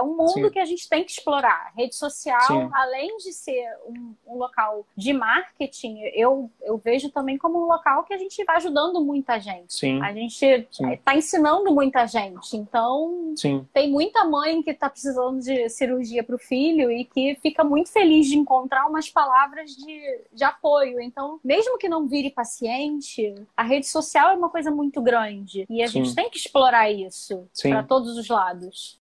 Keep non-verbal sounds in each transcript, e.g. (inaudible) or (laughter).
É um mundo Sim. que a gente tem que explorar. Rede social, Sim. além de ser um, um, local de marketing, eu, eu vejo também como um local que a gente vai ajudando muita gente. Sim. A gente está ensinando muita gente. Então, tem muita mãe que está precisando de cirurgia para o filho e que fica muito feliz de encontrar umas palavras de, de apoio. Então, mesmo que não vire paciente, a rede social é uma coisa muito grande. E a gente tem que explorar isso para todos os lados.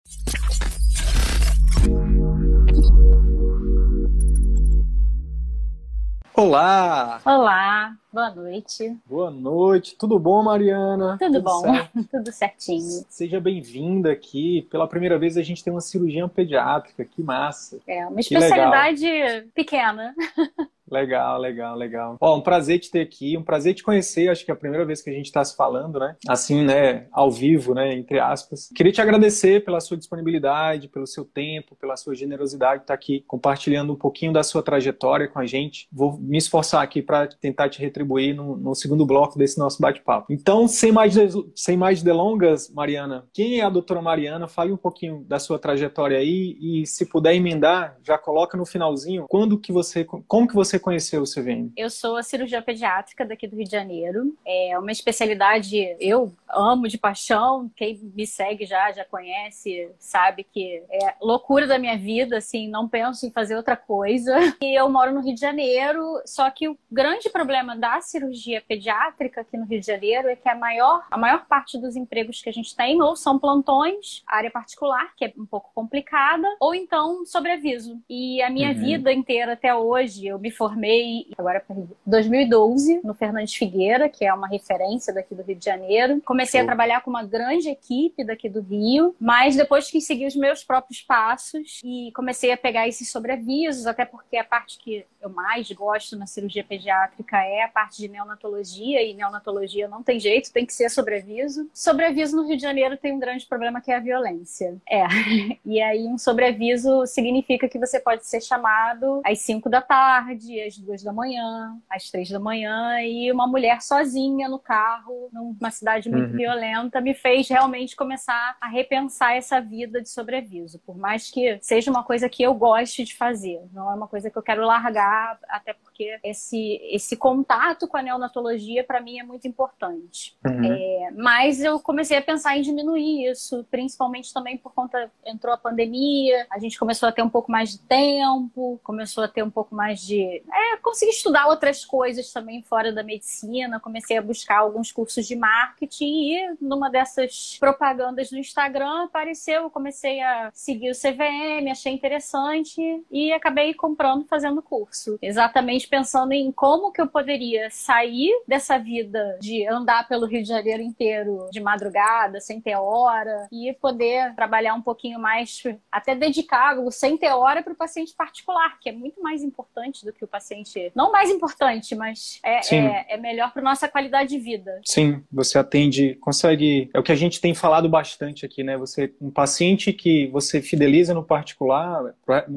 Olá! Olá, boa noite. Boa noite, tudo bom, Mariana? Tudo, Tudo bom, certo? (laughs) tudo certinho. Seja bem-vinda aqui. Pela primeira vez a gente tem uma cirurgia pediátrica, que massa. É, uma especialidade pequena. (laughs) Legal, legal, legal. Ó, um prazer te ter aqui, um prazer te conhecer. Acho que é a primeira vez que a gente está se falando, né? Assim, né? Ao vivo, né? Entre aspas. Queria te agradecer pela sua disponibilidade, pelo seu tempo, pela sua generosidade de estar aqui compartilhando um pouquinho da sua trajetória com a gente. Vou me esforçar aqui para tentar te retribuir no, no, segundo bloco desse nosso bate-papo. Então, sem mais, de, sem mais delongas, Mariana, quem é a doutora Mariana? Fale um pouquinho da sua trajetória aí e, se puder emendar, já coloca no finalzinho quando que você, como que você você conheceu o CVM? Eu sou a cirurgia pediátrica daqui do Rio de Janeiro. É uma especialidade eu amo de paixão. Quem me segue já já conhece, sabe que é loucura da minha vida, assim, não penso em fazer outra coisa. E eu moro no Rio de Janeiro, só que o grande problema da cirurgia pediátrica aqui no Rio de Janeiro é que a maior a maior parte dos empregos que a gente tem ou são plantões, área particular, que é um pouco complicada, ou então sobreaviso. E a minha uhum. vida inteira até hoje, eu me formei formei agora em 2012 no Fernandes Figueira, que é uma referência daqui do Rio de Janeiro. Comecei a trabalhar com uma grande equipe daqui do Rio, mas depois que segui os meus próprios passos e comecei a pegar esses sobreavisos, até porque a parte que eu mais gosto na cirurgia pediátrica é a parte de neonatologia, e neonatologia não tem jeito, tem que ser sobreaviso. Sobreaviso no Rio de Janeiro tem um grande problema que é a violência. É. (laughs) E aí um sobreaviso significa que você pode ser chamado às 5 da tarde, às duas da manhã, às três da manhã, e uma mulher sozinha no carro, numa cidade muito uhum. violenta, me fez realmente começar a repensar essa vida de sobreaviso. Por mais que seja uma coisa que eu goste de fazer, não é uma coisa que eu quero largar, até porque esse, esse contato com a neonatologia, para mim, é muito importante. Uhum. É, mas eu comecei a pensar em diminuir isso, principalmente também por conta, entrou a pandemia, a gente começou a ter um pouco mais de tempo, começou a ter um pouco mais de é, consegui estudar outras coisas também fora da medicina, comecei a buscar alguns cursos de marketing e numa dessas propagandas no Instagram apareceu, comecei a seguir o CVM, achei interessante e acabei comprando, fazendo curso. Exatamente pensando em como que eu poderia sair dessa vida de andar pelo Rio de Janeiro inteiro de madrugada, sem ter hora, e poder trabalhar um pouquinho mais, até dedicar sem ter hora para o paciente particular, que é muito mais importante do que o paciente. Não mais importante, mas é, é, é, melhor para nossa qualidade de vida. Sim, você atende, consegue. É o que a gente tem falado bastante aqui, né? Você, um paciente que você fideliza no particular,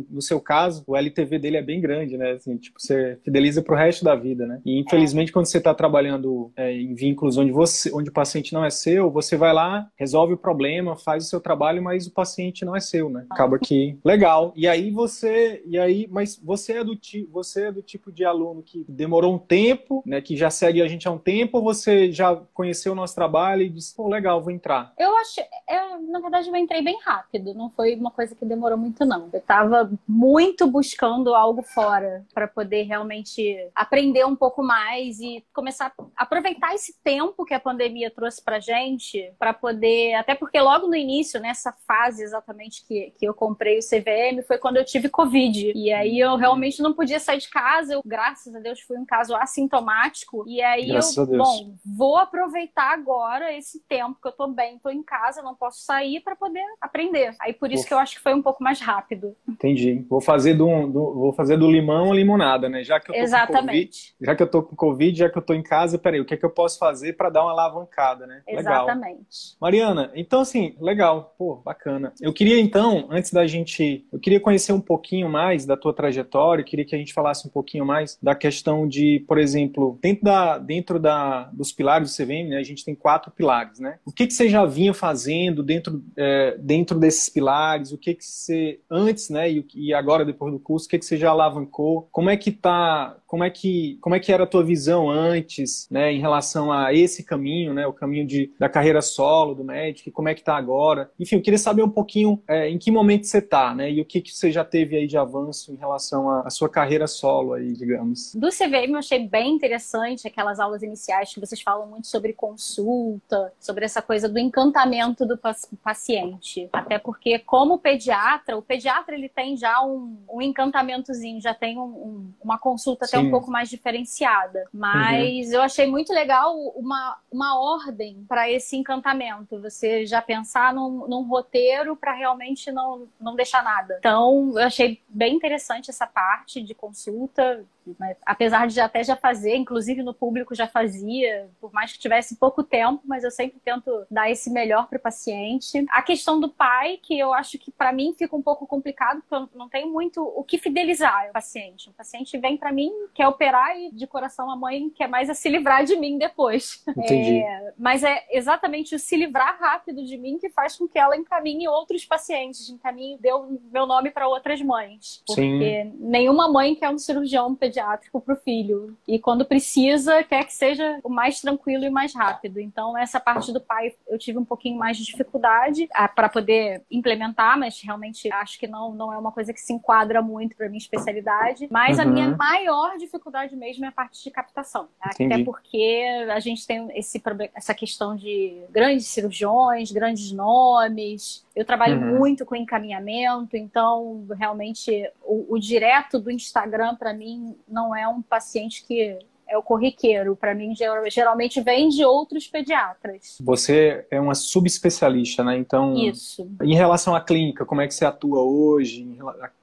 no seu caso, o LTV dele é bem grande, né? Assim, tipo, você fideliza para o resto da vida, né? E infelizmente, é. quando você está trabalhando é, em vínculos onde, você, onde o paciente não é seu, você vai lá, resolve o problema, faz o seu trabalho, mas o paciente não é seu, né? Acaba que. Legal. E aí você. E aí, mas você é do tipo. Você é do tipo de aluno que demorou um tempo, né, que já segue a gente há um tempo, ou você já conheceu o nosso trabalho e disse, pô, legal, vou entrar? Eu acho, eu, na verdade, eu entrei bem rápido, não foi uma coisa que demorou muito, não. Eu estava muito buscando algo fora para poder realmente aprender um pouco mais e começar a aproveitar esse tempo que a pandemia trouxe pra gente, para poder, até porque logo no início, nessa fase exatamente que, que eu comprei o CVM, foi quando eu tive Covid. E aí eu realmente não podia sair de casa, eu, graças a Deus, fui um caso assintomático. E aí graças eu, bom, vou aproveitar agora esse tempo que eu tô bem, tô em casa, não posso sair para poder aprender. Aí por isso que eu acho que foi um pouco mais rápido. Entendi. Vou fazer do, do vou fazer do limão a limonada, né? Já que eu tô Exatamente. com Covid, já que eu tô com Covid, já que eu tô em casa, peraí, o que é que eu posso fazer para dar uma alavancada, né? Exatamente. Legal. Mariana, então assim, legal, pô, bacana. Eu queria então, antes da gente, eu queria conhecer um pouquinho mais da tua trajetória, queria que a gente falasse um pouquinho mais da questão de, por exemplo, dentro da dentro da dos pilares do CVM, né? A gente tem quatro pilares, né? O que que você já vinha fazendo dentro é, dentro desses pilares? O que que você antes, né? E, e agora depois do curso, o que que você já alavancou? Como é que tá como é que, como é que era a tua visão antes, né, em relação a esse caminho, né, o caminho de, da carreira solo do médico, como é que tá agora. Enfim, eu queria saber um pouquinho é, em que momento você tá, né, e o que, que você já teve aí de avanço em relação à sua carreira solo aí, digamos. Do CVM eu achei bem interessante aquelas aulas iniciais que vocês falam muito sobre consulta, sobre essa coisa do encantamento do paciente. Até porque, como pediatra, o pediatra ele tem já um, um encantamentozinho, já tem um, um, uma consulta até um pouco mais diferenciada. Mas uhum. eu achei muito legal uma, uma ordem para esse encantamento. Você já pensar num, num roteiro para realmente não, não deixar nada. Então, eu achei bem interessante essa parte de consulta. Mas, apesar de até já fazer, inclusive no público já fazia, por mais que tivesse pouco tempo, mas eu sempre tento dar esse melhor para o paciente. A questão do pai, que eu acho que para mim fica um pouco complicado, porque eu não tenho muito o que fidelizar o paciente. O paciente vem para mim, quer operar e de coração a mãe quer mais é se livrar de mim depois. Entendi. É, mas é exatamente o se livrar rápido de mim que faz com que ela encaminhe outros pacientes, encaminhe, deu meu nome para outras mães. Porque Sim. nenhuma mãe quer um cirurgião pediátrico pediátrico para o filho. E quando precisa, quer que seja o mais tranquilo e mais rápido. Então, essa parte do pai eu tive um pouquinho mais de dificuldade ah, para poder implementar, mas realmente acho que não, não é uma coisa que se enquadra muito para minha especialidade. Mas uhum. a minha maior dificuldade mesmo é a parte de captação. Tá? Até porque a gente tem esse, essa questão de grandes cirurgiões, grandes nomes. Eu trabalho uhum. muito com encaminhamento, então realmente o, o direto do Instagram para mim não é um paciente que é o corriqueiro. Para mim, geralmente vem de outros pediatras. Você é uma subespecialista, né? Então, Isso. Em relação à clínica, como é que você atua hoje?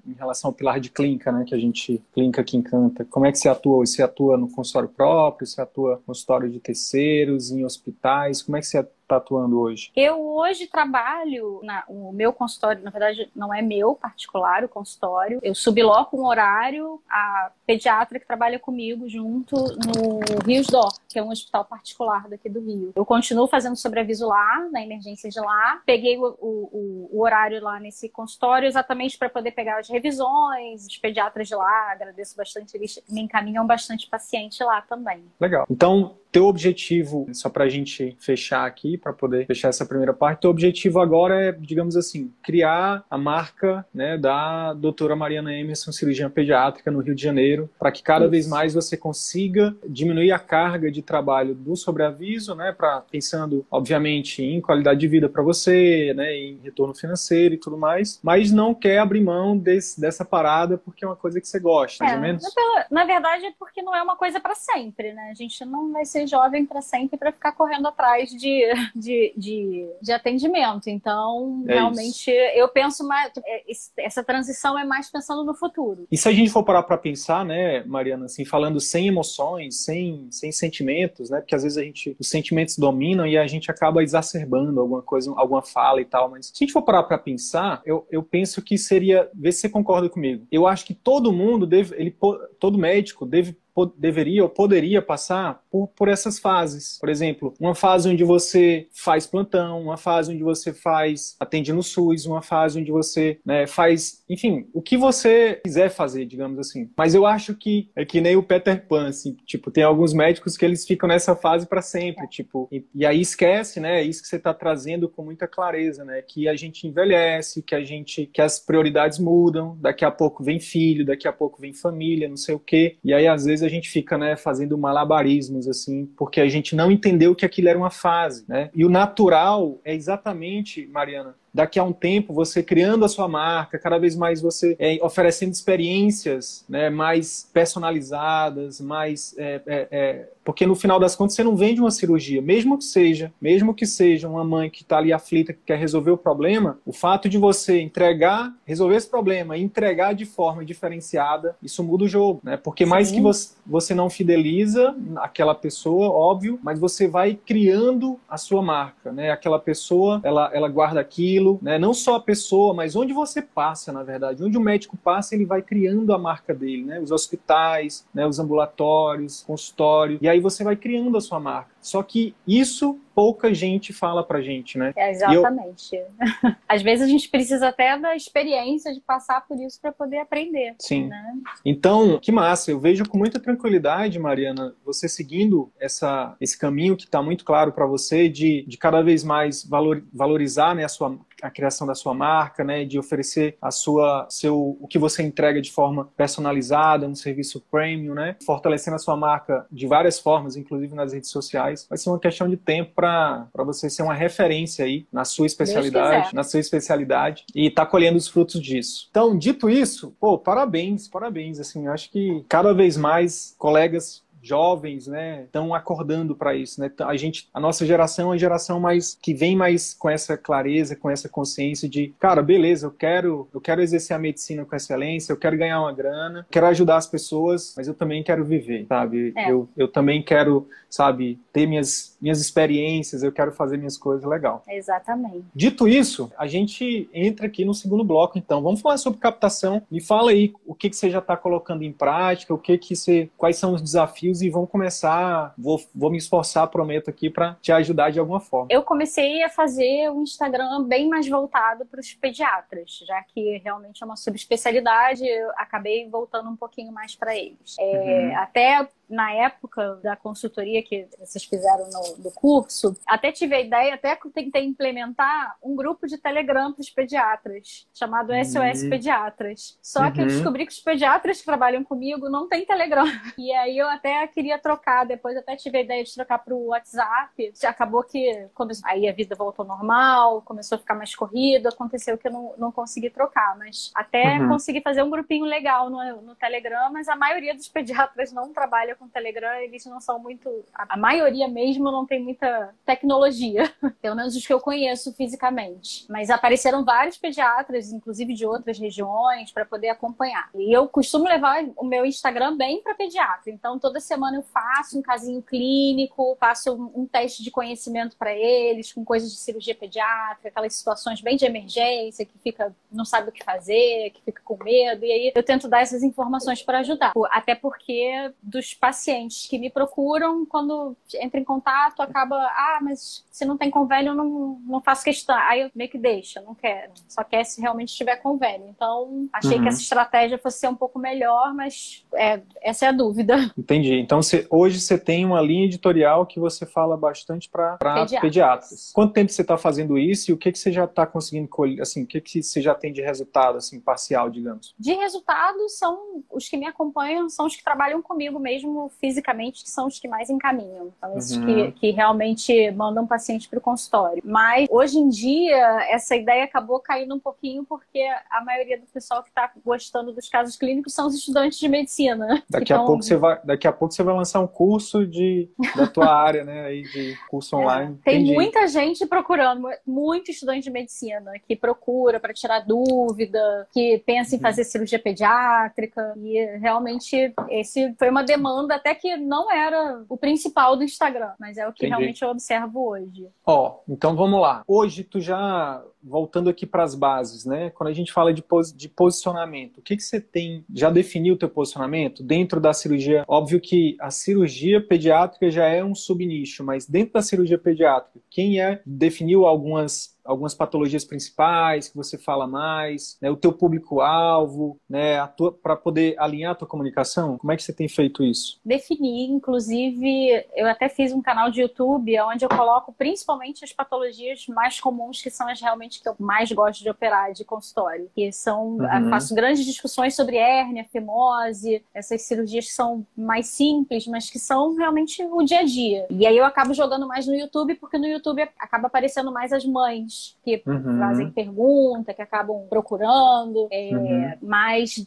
Em relação ao pilar de clínica, né? Que a gente, clínica que encanta. Como é que você atua? Você atua no consultório próprio? Você atua no consultório de terceiros, em hospitais? Como é que você está atuando hoje? Eu hoje trabalho, na, o meu consultório, na verdade, não é meu particular, o consultório. Eu subloco um horário, a pediatra que trabalha comigo junto no Rios Dor, que é um hospital particular daqui do Rio. Eu continuo fazendo sobreaviso lá, na emergência de lá. Peguei o, o, o horário lá nesse consultório exatamente para poder pegar as revisões, os pediatras de lá, agradeço bastante, eles me encaminham bastante paciente lá também. Legal. Então, teu objetivo, só para a gente fechar aqui, para poder fechar essa primeira parte, teu objetivo agora é, digamos assim, criar a marca né, da doutora Mariana Emerson, cirurgiã pediátrica no Rio de Janeiro, para que cada Isso. vez mais você consiga diminuir a carga de trabalho do sobreaviso, né, para pensando, obviamente, em qualidade de vida para você, né, em retorno financeiro e tudo mais, mas não quer abrir mão desse, dessa parada porque é uma coisa que você gosta, mais é, ou menos? Na verdade, é porque não é uma coisa para sempre, né? A gente não vai ser jovem para sempre para ficar correndo atrás de, (laughs) de, de, de atendimento. Então, é realmente, isso. eu penso mais. É, essa transição é mais pensando no futuro. E se a gente for parar para pensar, né, Mariana, assim, falando sem emoções, sem, sem sentimentos, né? Porque às vezes a gente, os sentimentos dominam e a gente acaba exacerbando alguma coisa, alguma fala e tal. Mas se a gente for parar para pensar, eu, eu penso que seria. Vê se você concorda comigo. Eu acho que todo mundo deve. Ele, todo médico deve deveria ou poderia passar por, por essas fases. Por exemplo, uma fase onde você faz plantão, uma fase onde você faz atende no SUS, uma fase onde você né, faz, enfim, o que você quiser fazer, digamos assim. Mas eu acho que é que nem o Peter Pan, assim, tipo, tem alguns médicos que eles ficam nessa fase para sempre, tipo, e, e, aí esquece, né? É isso que você está trazendo com muita clareza, né? Que a gente envelhece, que a gente, que as prioridades mudam, daqui a pouco vem filho, daqui a pouco vem família, não sei o quê. E aí às vezes a gente fica, né, fazendo malabarismos assim, porque a gente não entendeu que aquilo era uma fase, né? E o natural é exatamente, Mariana, daqui a um tempo você criando a sua marca, cada vez mais você é, oferecendo experiências né, mais personalizadas, mais é, é, é, porque no final das contas você não vende uma cirurgia, mesmo que seja, mesmo que seja uma mãe que está ali aflita que quer resolver o problema, o fato de você entregar, resolver esse problema e entregar de forma diferenciada, isso muda o jogo, né? Porque Sim. mais que você, você não fideliza aquela pessoa, óbvio, mas você vai criando a sua marca, né? Aquela pessoa, ela, ela guarda aquilo aquilo, né? não só a pessoa, mas onde você passa, na verdade. Onde o médico passa, ele vai criando a marca dele, né? Os hospitais, né? os ambulatórios, consultório, e aí você vai criando a sua marca. Só que isso pouca gente fala pra gente, né? É, exatamente. Eu... (laughs) Às vezes a gente precisa até da experiência de passar por isso para poder aprender. Sim. Né? Então, que massa. Eu vejo com muita tranquilidade, Mariana, você seguindo essa, esse caminho que está muito claro para você de, de cada vez mais valor, valorizar né, a sua a criação da sua marca, né, de oferecer a sua seu o que você entrega de forma personalizada, um serviço premium, né, fortalecendo a sua marca de várias formas, inclusive nas redes sociais. Vai ser uma questão de tempo para você ser uma referência aí na sua especialidade, na sua especialidade e tá colhendo os frutos disso. Então, dito isso, pô, parabéns, parabéns, assim, acho que cada vez mais colegas jovens, né, estão acordando para isso, né? A gente, a nossa geração é uma geração mais que vem mais com essa clareza, com essa consciência de, cara, beleza, eu quero, eu quero exercer a medicina com excelência, eu quero ganhar uma grana, quero ajudar as pessoas, mas eu também quero viver, sabe? É. Eu, eu também quero, sabe, ter minhas minhas experiências, eu quero fazer minhas coisas legal. Exatamente. Dito isso, a gente entra aqui no segundo bloco, então. Vamos falar sobre captação. Me fala aí o que, que você já está colocando em prática, o que que você, quais são os desafios e vão começar. Vou, vou me esforçar, prometo aqui, para te ajudar de alguma forma. Eu comecei a fazer um Instagram bem mais voltado para os pediatras, já que realmente é uma subespecialidade, eu acabei voltando um pouquinho mais para eles. É, uhum. Até na época da consultoria que vocês fizeram no, curso, até tive a ideia, até tentei implementar um grupo de Telegram para os pediatras, chamado SOS uhum. Pediatras. Só uhum. que eu uhum. descobri que os pediatras que trabalham comigo não têm Telegram. (laughs) E aí eu até queria trocar, depois até tive a ideia de trocar para o WhatsApp. Acabou que começou, aí a vida voltou normal, começou a ficar mais corrido, aconteceu que eu não, não consegui trocar, mas até uhum. consegui fazer um grupinho legal no, no Telegram, mas a maioria dos pediatras não trabalha com o Telegram, eles não são muito. A maioria mesmo não tem muita tecnologia, (laughs) pelo menos os que eu conheço fisicamente. Mas apareceram vários pediatras, inclusive de outras regiões, para poder acompanhar. E eu costumo levar o meu Instagram bem para pediatra. Então, toda semana eu faço um casinho clínico, faço um teste de conhecimento para eles, com coisas de cirurgia pediátrica, aquelas situações bem de emergência, que fica, não sabe o que fazer, que fica com medo. E aí eu tento dar essas informações para ajudar. Até porque dos pacientes que me procuram, quando entra em contato, acaba, ah, mas se não tem convênio, eu não, não faço questão. Aí eu meio que deixo, não quero. Só quer se realmente tiver convênio. Então, achei uhum. que essa estratégia fosse ser um pouco melhor, mas é, essa é a dúvida. Entendi. Então, você, hoje você tem uma linha editorial que você fala bastante para pediatras. pediatras. Quanto tempo você está fazendo isso e o que, que você já está conseguindo colher? Assim, o que, que você já tem de resultado, assim, parcial, digamos? De resultado, são os que me acompanham, são os que trabalham comigo mesmo fisicamente, que são os que mais encaminham. Então, esses uhum. que, que realmente mandam paciente para o consultório. Mas, hoje em dia, essa ideia acabou caindo um pouquinho porque a maioria do pessoal que está gostando dos casos clínicos são os estudantes de medicina. Daqui a, pouco, você vai, daqui a pouco você vai lançar um curso de, da tua (laughs) área, né? Aí de curso é, online. É, tem Entendi. muita gente procurando, muito estudante de medicina que procura para tirar dúvida, que pensa em uhum. fazer cirurgia pediátrica. E realmente esse foi uma demanda falando até que não era o principal do Instagram, mas é o que Entendi. realmente eu observo hoje. Ó, então vamos lá. Hoje tu já voltando aqui para as bases, né? Quando a gente fala de, pos de posicionamento, o que, que você tem? Já definiu o teu posicionamento dentro da cirurgia? Óbvio que a cirurgia pediátrica já é um subnicho, mas dentro da cirurgia pediátrica, quem é definiu algumas algumas patologias principais que você fala mais, né, o teu público-alvo, né, para poder alinhar a tua comunicação? Como é que você tem feito isso? Defini, inclusive, eu até fiz um canal de YouTube onde eu coloco principalmente as patologias mais comuns, que são as realmente que eu mais gosto de operar de consultório, que são, uhum. faço grandes discussões sobre hérnia, fimose, essas cirurgias que são mais simples, mas que são realmente o dia a dia. E aí eu acabo jogando mais no YouTube, porque no YouTube acaba aparecendo mais as mães, que uhum. fazem pergunta, que acabam procurando, é, uhum. mas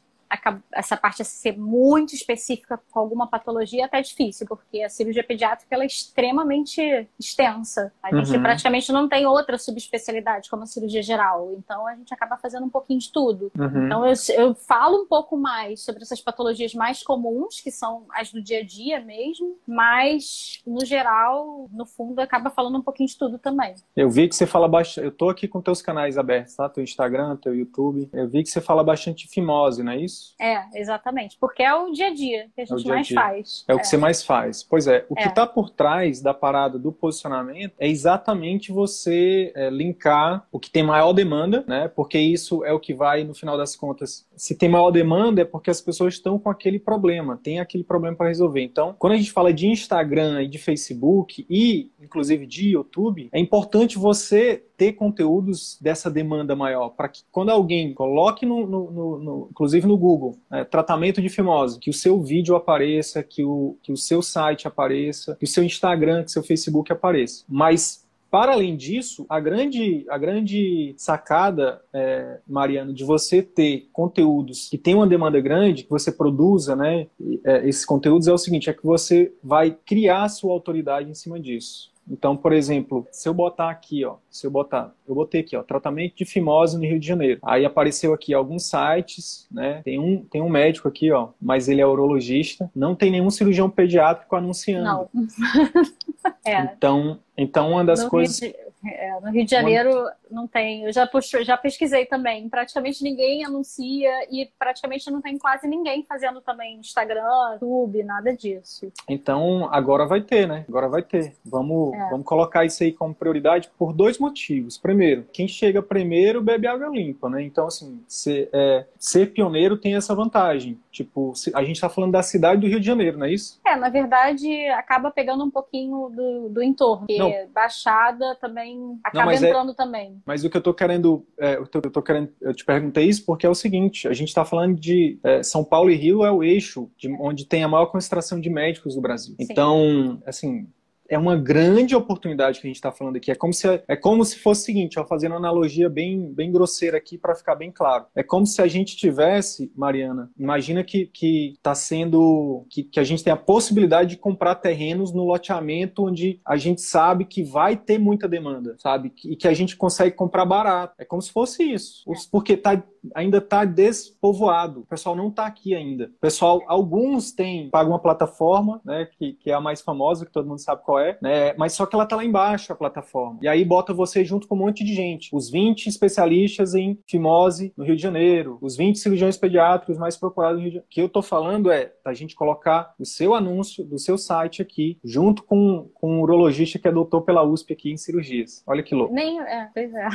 essa parte ser muito específica com alguma patologia é até difícil, porque a cirurgia pediátrica ela é extremamente extensa. A gente uhum. praticamente não tem outra subespecialidade como a cirurgia geral. Então a gente acaba fazendo um pouquinho de tudo. Uhum. Então eu, eu falo um pouco mais sobre essas patologias mais comuns, que são as do dia a dia mesmo, mas no geral, no fundo, acaba falando um pouquinho de tudo também. Eu vi que você fala bastante. Eu tô aqui com teus canais abertos, tá? Teu Instagram, teu YouTube. Eu vi que você fala bastante de fimose, não é isso? Isso? É, exatamente. Porque é o dia a dia que a é gente é mais -dia. faz. É, é, o que você mais faz. Pois é, o que está é. por trás da parada do posicionamento é exatamente você é, linkar o que tem maior demanda, né? Porque isso é o que vai, no final das contas, se tem maior demanda é porque as pessoas estão com aquele problema, tem aquele problema para resolver. Então, quando a gente fala de Instagram e de Facebook e, inclusive, de YouTube, é importante você ter conteúdos dessa demanda maior, para que quando alguém coloque, no, no, no, no inclusive no Google, né, tratamento de fimose, que o seu vídeo apareça, que o, que o seu site apareça, que o seu Instagram, que o seu Facebook apareça. Mas para além disso, a grande, a grande sacada, é, Mariano, de você ter conteúdos que tem uma demanda grande, que você produza né, é, esses conteúdos, é o seguinte: é que você vai criar sua autoridade em cima disso. Então, por exemplo, se eu botar aqui, ó, se eu botar, eu botei aqui, ó, tratamento de fimose no Rio de Janeiro. Aí apareceu aqui alguns sites, né? Tem um, tem um médico aqui, ó, mas ele é urologista. Não tem nenhum cirurgião pediátrico anunciando. Não. (laughs) é. Então, então uma das no coisas Rio de, é, no Rio de Janeiro não tem. Eu já, puxo, já pesquisei também. Praticamente ninguém anuncia e praticamente não tem quase ninguém fazendo também Instagram, YouTube, nada disso. Então agora vai ter, né? Agora vai ter. Vamos, é. vamos colocar isso aí como prioridade por dois motivos. Primeiro, quem chega primeiro bebe água limpa, né? Então, assim, ser, é, ser pioneiro tem essa vantagem. Tipo, a gente está falando da cidade do Rio de Janeiro, não é isso? É, na verdade, acaba pegando um pouquinho do, do entorno. Porque não. Baixada também acaba não, é entrando é... também. Mas o que eu tô querendo, é, eu, tô, eu tô querendo, eu te perguntei isso porque é o seguinte: a gente está falando de é, São Paulo e Rio é o eixo de, onde tem a maior concentração de médicos do Brasil. Sim. Então, assim, é uma grande oportunidade que a gente está falando aqui. É como se, é como se fosse o seguinte, ó, fazendo uma analogia bem, bem grosseira aqui para ficar bem claro. É como se a gente tivesse, Mariana, imagina que que está sendo que, que a gente tem a possibilidade de comprar terrenos no loteamento onde a gente sabe que vai ter muita demanda, sabe? E que a gente consegue comprar barato. É como se fosse isso. Porque tá, ainda está despovoado. O pessoal não está aqui ainda. O pessoal, alguns têm, pagam uma plataforma, né, que, que é a mais famosa, que todo mundo sabe qual é, né? Mas só que ela tá lá embaixo, a plataforma. E aí bota você junto com um monte de gente. Os 20 especialistas em fimose no Rio de Janeiro, os 20 cirurgiões pediátricos mais procurados no Rio de Janeiro. O que eu tô falando é a gente colocar o seu anúncio do seu site aqui, junto com, com um urologista que é doutor pela USP aqui em cirurgias. Olha que louco. Nem, é, pois é.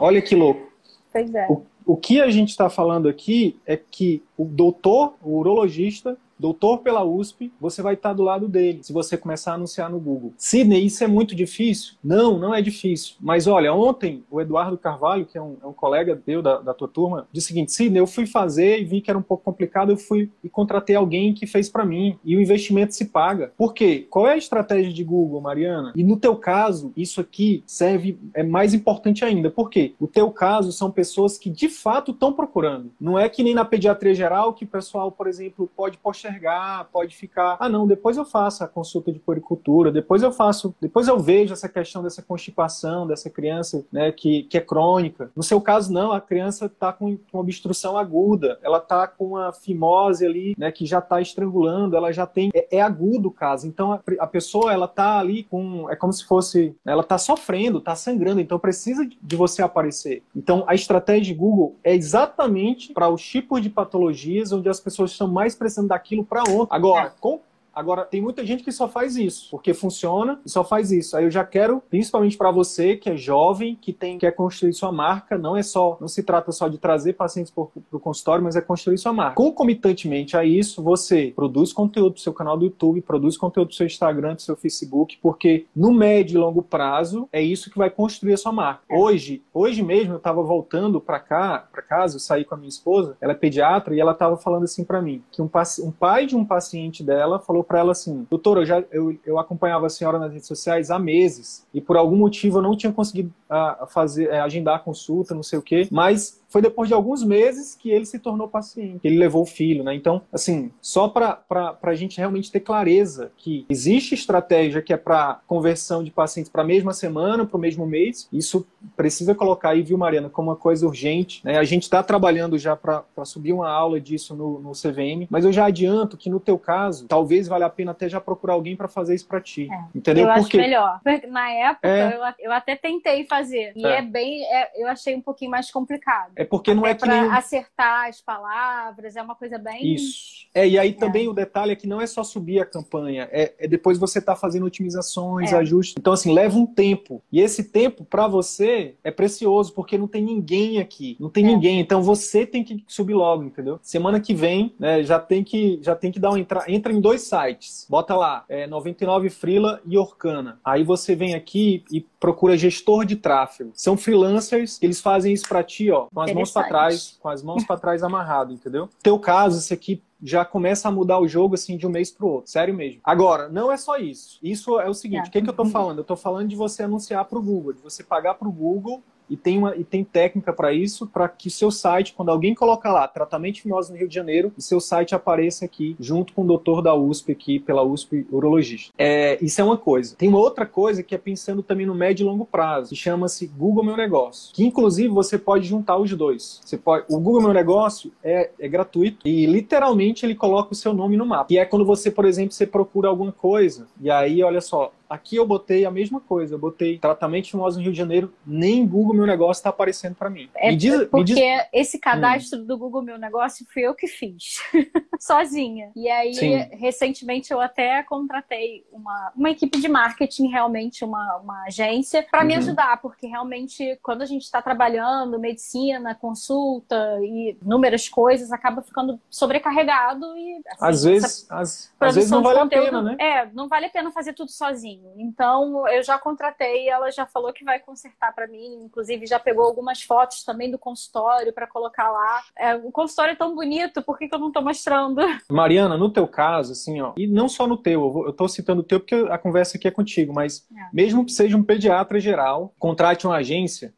Olha que louco. Pois é. O, o que a gente está falando aqui é que o doutor, o urologista, doutor pela USP, você vai estar do lado dele, se você começar a anunciar no Google. Sidney, isso é muito difícil? Não, não é difícil. Mas olha, ontem o Eduardo Carvalho, que é um, é um colega teu da, da, tua turma, disse o seguinte: Sidney, eu fui fazer e vi que era um pouco complicado, eu fui e contratei alguém que fez para mim. E o investimento se paga. Por quê? Qual é a estratégia de Google, Mariana? E no teu caso, isso aqui serve, é mais importante ainda. Por quê? O teu caso são pessoas que de fato estão procurando. Não é que nem na pediatria geral que o pessoal, por exemplo, pode postergar, pode ficar, ah, não, depois eu faço a consulta de puericultura, depois eu faço, depois eu vejo essa questão dessa constipação dessa criança, né, que, que é crônica. No seu caso, não, a criança está com, com obstrução aguda, ela está com uma fimose ali, né, que já está estrangulando, ela já tem, é, é agudo o caso. Então a, a, pessoa, ela está ali com, é como se fosse, ela está sofrendo, está sangrando, então precisa de você aparecer. Então a estratégia de Google é exatamente para os tipos de patologias onde as pessoas estão mais precisando daquilo para ontem. Agora, com Agora, tem muita gente que só faz isso, porque funciona e só faz isso. Aí eu já quero, principalmente para você que é jovem, que tem quer construir sua marca, não é só, não se trata só de trazer pacientes para o consultório, mas é construir sua marca. Concomitantemente a isso, você produz conteúdo para o seu canal do YouTube, produz conteúdo para o seu Instagram, para o seu Facebook, porque no médio e longo prazo é isso que vai construir a sua marca. É. Hoje, hoje mesmo eu estava voltando para cá, para casa, eu saí com a minha esposa, ela é pediatra e ela estava falando assim para mim que um, um pai de um paciente dela falou para ela assim: Doutora, eu, já, eu, eu acompanhava a senhora nas redes sociais há meses e por algum motivo eu não tinha conseguido uh, fazer, uh, agendar a consulta, não sei o quê, mas foi depois de alguns meses que ele se tornou paciente, ele levou o filho, né? Então, assim, só para a gente realmente ter clareza que existe estratégia que é para conversão de pacientes para a mesma semana, para o mesmo mês, isso precisa colocar aí, viu, Mariana, como uma coisa urgente. Né? A gente está trabalhando já para subir uma aula disso no, no CVM, mas eu já adianto que no teu caso, talvez valha a pena até já procurar alguém para fazer isso para ti. É. Entendeu? Eu Porque... acho melhor. (laughs) Na época, é. eu, eu até tentei fazer. E é, é bem. É, eu achei um pouquinho mais complicado. É porque Até não é que nem... acertar as palavras, é uma coisa bem. Isso. É, e aí também é. o detalhe é que não é só subir a campanha, é, é depois você tá fazendo otimizações, é. ajustes. Então, assim, leva um tempo. E esse tempo, para você, é precioso, porque não tem ninguém aqui. Não tem é. ninguém. Então você tem que subir logo, entendeu? Semana que vem, né, já tem que, já tem que dar um entra, entra em dois sites. Bota lá, é, 99 Frila e Orkana. Aí você vem aqui e procura gestor de tráfego. São freelancers que eles fazem isso para ti, ó, com as mãos para trás, com as mãos para trás amarrado, entendeu? Teu caso, esse aqui já começa a mudar o jogo assim de um mês para o outro, sério mesmo. Agora, não é só isso. Isso é o seguinte, é. o que, que eu estou falando? Eu estou falando de você anunciar para o Google, de você pagar para o Google e tem, uma, e tem técnica para isso, para que o seu site, quando alguém coloca lá tratamento de fimose no Rio de Janeiro, o seu site apareça aqui, junto com o doutor da USP aqui, pela USP urologista. É, isso é uma coisa. Tem uma outra coisa que é pensando também no médio e longo prazo, que chama-se Google Meu Negócio, que inclusive você pode juntar os dois. Você pode, o Google Meu Negócio é, é gratuito e literalmente ele coloca o seu nome no mapa. E é quando você, por exemplo, você procura alguma coisa, e aí, olha só, Aqui eu botei a mesma coisa, eu botei tratamento de fimose no Rio de Janeiro, nem Google Meu Negócio está aparecendo para mim. É diz, porque diz... esse cadastro hum. do Google Meu Negócio fui eu que fiz, (laughs) sozinha. E aí, Sim. recentemente, eu até contratei uma, uma equipe de marketing, realmente uma, uma agência, para uhum. me ajudar, porque realmente, quando a gente está trabalhando medicina, consulta e inúmeras coisas, acaba ficando sobrecarregado e. Assim, às vezes, às, às vezes não vale conteúdo, a pena, né? É, não vale a pena fazer tudo sozinho. Então, eu já contratei, ela já falou que vai consertar para mim, inclusive já pegou algumas fotos também do consultório para colocar lá. É, o consultório é tão bonito, por que, que eu não estou mostrando? (laughs) Mariana, no teu caso, assim, ó, e não só no teu, eu estou citando o teu porque a conversa aqui é contigo, mas é. mesmo que seja um pediatra geral, contrate uma agência,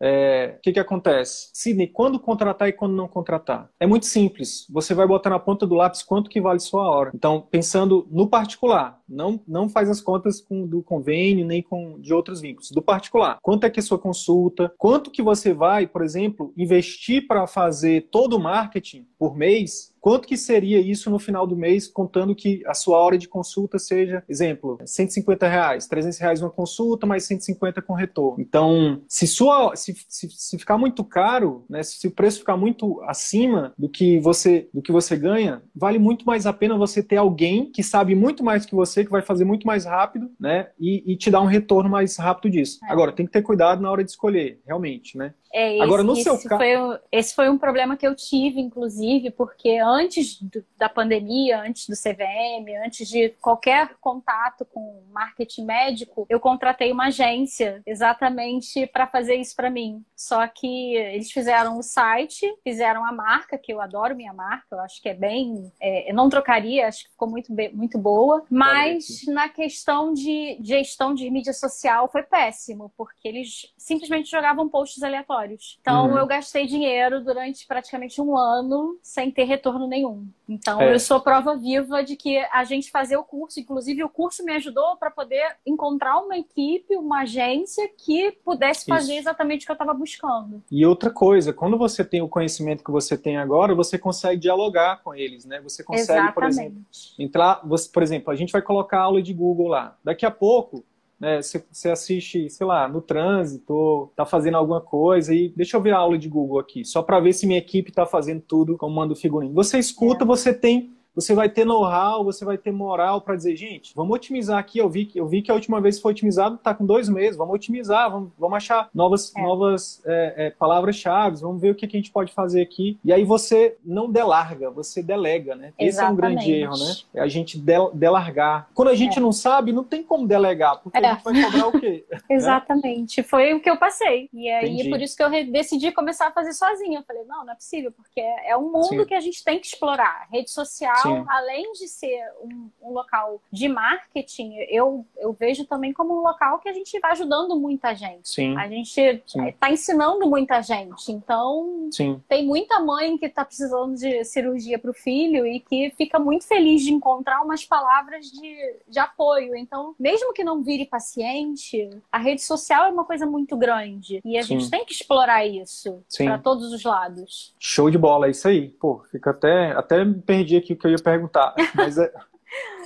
é, o que, que acontece? Sidney, quando contratar e quando não contratar? É muito simples. Você vai botar na ponta do lápis quanto que vale sua hora. Então, pensando no particular, não, não faz as contas com, do convênio nem com de outros vínculos. Do particular, quanto é que é sua consulta? Quanto que você vai, por exemplo, investir para fazer todo o marketing por mês? Quanto que seria isso no final do mês, contando que a sua hora de consulta seja, exemplo, 150 reais, 300 reais uma consulta, mais 150 com retorno. Então, se, sua, se, se, se ficar muito caro, né, se o preço ficar muito acima do que você do que você ganha, vale muito mais a pena você ter alguém que sabe muito mais que você, que vai fazer muito mais rápido, né, e, e te dar um retorno mais rápido disso. É. Agora, tem que ter cuidado na hora de escolher, realmente, né? É, esse, Agora, no seu caso. Esse foi um problema que eu tive, inclusive, porque antes do, da pandemia, antes do CVM, antes de qualquer contato com marketing médico, eu contratei uma agência exatamente para fazer isso para mim. Só que eles fizeram o site, fizeram a marca, que eu adoro minha marca, eu acho que é bem. É, eu não trocaria, acho que ficou muito, muito boa. Mas na questão de gestão de mídia social foi péssimo, porque eles simplesmente jogavam posts aleatórios. Então uhum. eu gastei dinheiro durante praticamente um ano sem ter retorno nenhum. Então é. eu sou prova viva de que a gente fazer o curso, inclusive o curso me ajudou para poder encontrar uma equipe, uma agência que pudesse fazer Isso. exatamente o que eu estava buscando. E outra coisa, quando você tem o conhecimento que você tem agora, você consegue dialogar com eles, né? Você consegue, exatamente. por exemplo, entrar, você, por exemplo, a gente vai colocar aula de Google lá. Daqui a pouco né, você, você assiste, sei lá, no trânsito, tá fazendo alguma coisa e deixa eu ver a aula de Google aqui, só para ver se minha equipe tá fazendo tudo como manda o figurino. Você escuta, é. você tem você vai ter know-how, você vai ter moral para dizer, gente, vamos otimizar aqui. Eu vi que, eu vi que a última vez foi otimizado está com dois meses, vamos otimizar, vamos, vamos achar novas, é. novas é, é, palavras-chave, vamos ver o que, que, a gente pode fazer aqui. E aí você não delarga, você delega, né? Exatamente. Esse é um grande erro, né? É a gente del delargar. Quando a gente é. não sabe, não tem como delegar, porque a é. gente vai cobrar o quê? (laughs) Exatamente. Foi o que eu passei. E aí, Entendi. por isso que eu decidi começar a fazer sozinha. Eu falei, não, não é possível, porque é um mundo Sim. que a gente tem que explorar. Rede social então, além de ser um, um, local de marketing, eu, eu vejo também como um local que a gente vai ajudando muita gente. Sim. A gente está ensinando muita gente. Então, Sim. tem muita mãe que está precisando de cirurgia para o filho e que fica muito feliz de encontrar umas palavras de, de apoio. Então, mesmo que não vire paciente, a rede social é uma coisa muito grande. E a Sim. gente tem que explorar isso para todos os lados. Show de bola, é isso aí. Pô, fica até, até me perdi aqui o que eu ia perguntar, mas é,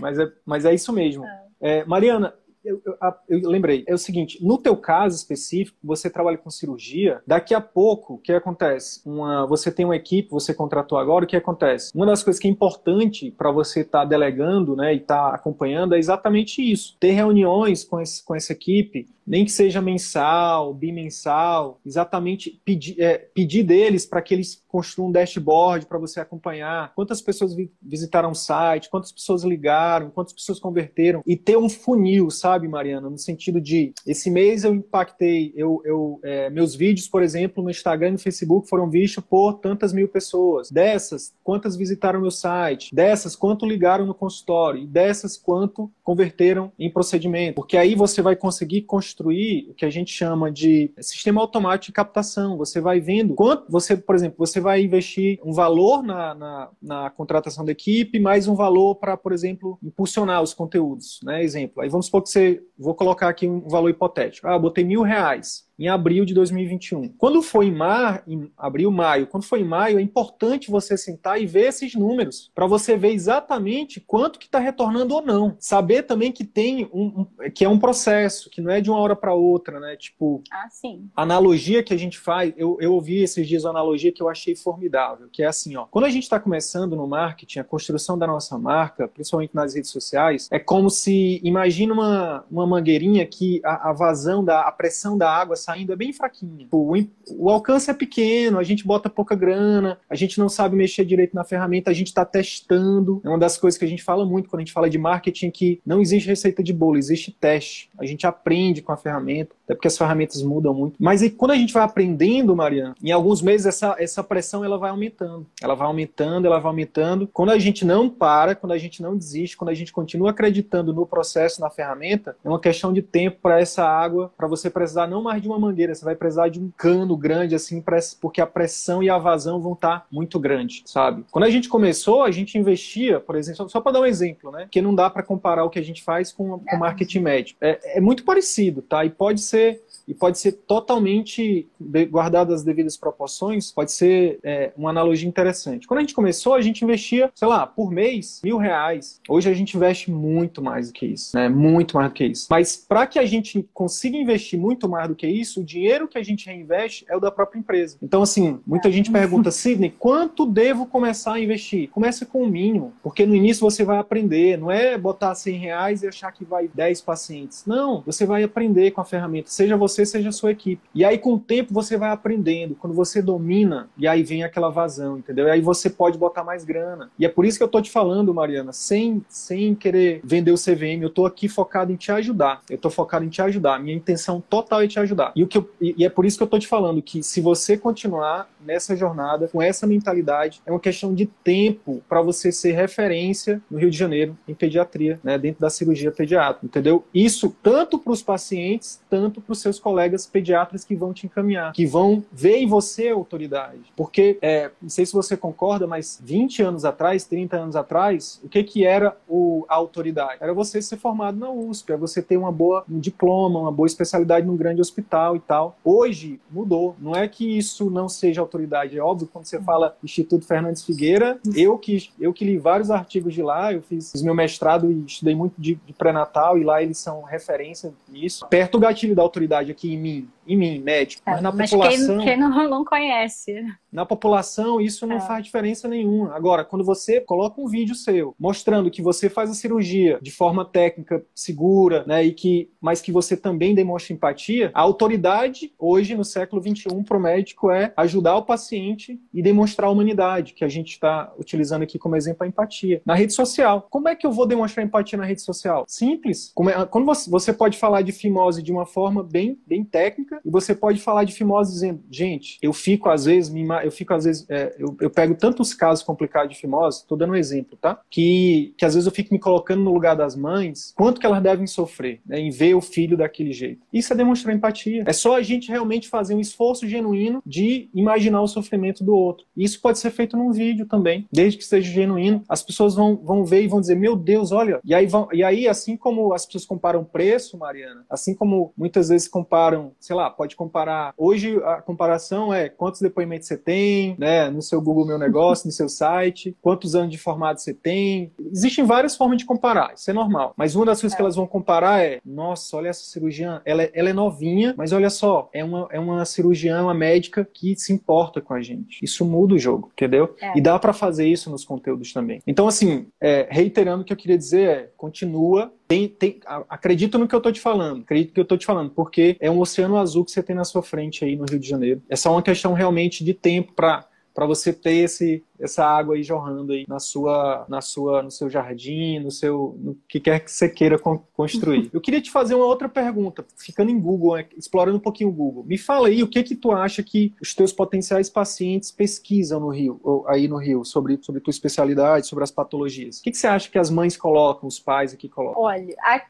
mas é, mas é isso mesmo. É. É, Mariana, eu, eu, eu, lembrei, é o seguinte, no teu caso específico, você trabalha com cirurgia, daqui a pouco, o que acontece? Uma, você tem uma equipe, você contratou agora, o que acontece? Uma das coisas que é importante para você estar tá delegando né, e estar tá acompanhando é exatamente isso. Ter reuniões com, esse, com essa equipe, nem que seja mensal, bimensal, exatamente pedir, é, pedir deles para que eles construam um dashboard para você acompanhar quantas pessoas vi visitaram o site, quantas pessoas ligaram, quantas pessoas converteram e ter um funil, sabe, Mariana, no sentido de esse mês eu impactei, eu, eu é, meus vídeos, por exemplo, no Instagram e no Facebook foram vistos por tantas mil pessoas. Dessas, quantas visitaram meu site? Dessas, quanto ligaram no consultório? E dessas, quanto converteram em procedimento? Porque aí você vai conseguir construir construir o que a gente chama de sistema automático de captação. Você vai vendo quanto você, por exemplo, você vai investir um valor na, na, na contratação da equipe, mais um valor para, por exemplo, impulsionar os conteúdos. Né? Exemplo. Aí vamos supor que você. Vou colocar aqui um valor hipotético. Ah, botei mil reais em abril de 2021. Quando for em, mar, em abril, maio, quando for em maio, é importante você sentar e ver esses números para você ver exatamente quanto que está retornando ou não. Saber também que tem um, um, que é um processo, que não é de uma hora para outra, né? Tipo, ah, sim. analogia que a gente faz, eu, eu ouvi esses dias uma analogia que eu achei formidável, que é assim, ó, quando a gente está começando no marketing, a construção da nossa marca, principalmente nas redes sociais, é como se imagina uma, uma mangueirinha que a, a vazão da a pressão da água saindo é bem fraquinha. O, o alcance é pequeno, a gente bota pouca grana, a gente não sabe mexer direito na ferramenta, a gente está testando. É uma das coisas que a gente fala muito quando a gente fala de marketing que não existe receita de bolo, existe teste. A gente aprende com a ferramenta, até porque as ferramentas mudam muito. Mas aí, quando a gente vai aprendendo, Mariana, em alguns meses essa, essa pressão ela vai aumentando. Ela vai aumentando, ela vai aumentando. Quando a gente não para, quando a gente não desiste, quando a gente continua acreditando no processo, na ferramenta, é uma questão de tempo para essa água, para você precisar não mais de uma mangueira, você vai precisar de um cano grande, assim, porque a pressão e a vazão vão estar tá muito grande, sabe? Quando a gente começou, a gente investia, por exemplo, só para dar um exemplo, né? Que não dá para comparar o que a gente faz com o marketing médio. É, é muito parecido, tá? E pode ser e pode ser totalmente, guardado as devidas proporções, pode ser é, uma analogia interessante. Quando a gente começou, a gente investia, sei lá, por mês, mil reais. Hoje a gente investe muito mais do que isso, né? Muito mais do que isso. Mas para que a gente consiga investir muito mais do que isso, o dinheiro que a gente reinveste é o da própria empresa. Então, assim, muita gente pergunta, (laughs) Sidney, quanto devo começar a investir? Começa com o mínimo, porque no início você vai aprender, não é botar 100 reais e achar que vai 10 pacientes. Não, você vai aprender com a ferramenta, seja você você seja a sua equipe. E aí, com o tempo, você vai aprendendo. Quando você domina, e aí vem aquela vazão, entendeu? E aí você pode botar mais grana. E é por isso que eu tô te falando, Mariana, sem, sem querer vender o CVM, eu tô aqui focado em te ajudar. Eu tô focado em te ajudar. Minha intenção total é te ajudar. E, o que eu, e é por isso que eu tô te falando que se você continuar nessa jornada, com essa mentalidade, é uma questão de tempo para você ser referência no Rio de Janeiro em pediatria, né, dentro da cirurgia pediátrica, entendeu? Isso tanto para os pacientes, tanto para os seus colegas pediatras que vão te encaminhar, que vão ver em você autoridade. Porque, é, não sei se você concorda, mas 20 anos atrás, 30 anos atrás, o que, que era o, a autoridade? Era você ser formado na USP, é você ter uma boa, um diploma, uma boa especialidade num grande hospital e tal. Hoje mudou. Não é que isso não seja autoridade. É óbvio, quando você fala Instituto Fernandes Figueira, eu que, eu que li vários artigos de lá, eu fiz, fiz meu mestrado e estudei muito de, de pré-natal e lá eles são referência nisso. Aperta o gatilho da autoridade aqui em mim, em mim, médico. É, mas na mas população. Quem, quem não, (laughs) não conhece. Na população, isso não é. faz diferença nenhuma. Agora, quando você coloca um vídeo seu mostrando que você faz a cirurgia de forma técnica, segura, né, e que, mas que você também demonstra empatia, a autoridade, hoje, no século XXI, para o médico é ajudar o paciente e demonstrar a humanidade, que a gente está utilizando aqui como exemplo a empatia. Na rede social. Como é que eu vou demonstrar empatia na rede social? Simples. É, quando você, você pode falar de fimose de uma forma bem, bem técnica, e você pode falar de fimose dizendo, gente, eu fico às vezes, eu fico às vezes, é, eu, eu, pego tantos casos complicados de fimose, estou dando um exemplo, tá? Que, que às vezes eu fico me colocando no lugar das mães, quanto que elas devem sofrer né, em ver o filho daquele jeito. Isso é demonstrar empatia. É só a gente realmente fazer um esforço genuíno de imaginar o sofrimento do outro. Isso pode ser feito num vídeo também, desde que seja genuíno. As pessoas vão, vão ver e vão dizer, meu Deus, olha. E aí, vão, e aí, assim como as pessoas comparam preço, Mariana, assim como muitas vezes comparam, sei lá, pode comparar. Hoje a comparação é quantos depoimentos você tem, né, no seu Google Meu Negócio, no seu site, quantos anos de formado você tem. Existem várias formas de comparar, isso é normal. Mas uma das coisas é. que elas vão comparar é, nossa, olha essa cirurgiã, ela, é, ela é novinha, mas olha só, é uma, é uma cirurgiã, uma médica que se importa com a gente. Isso muda o jogo, entendeu? É. E dá para fazer isso nos conteúdos também. Então, assim, é, reiterando o que eu queria dizer é, continua tem, tem, acredito no que eu estou te falando, acredito no que eu estou te falando, porque é um oceano azul que você tem na sua frente aí no Rio de Janeiro. É só uma questão realmente de tempo para para você ter esse, essa água aí jorrando aí na sua, na sua, no seu jardim, no seu, no que quer que você queira construir. (laughs) Eu queria te fazer uma outra pergunta, ficando em Google, né, explorando um pouquinho o Google. Me fala aí o que que tu acha que os teus potenciais pacientes pesquisam no Rio, aí no Rio, sobre, sobre tua especialidade, sobre as patologias. O que, que você acha que as mães colocam, os pais aqui colocam? Olha, a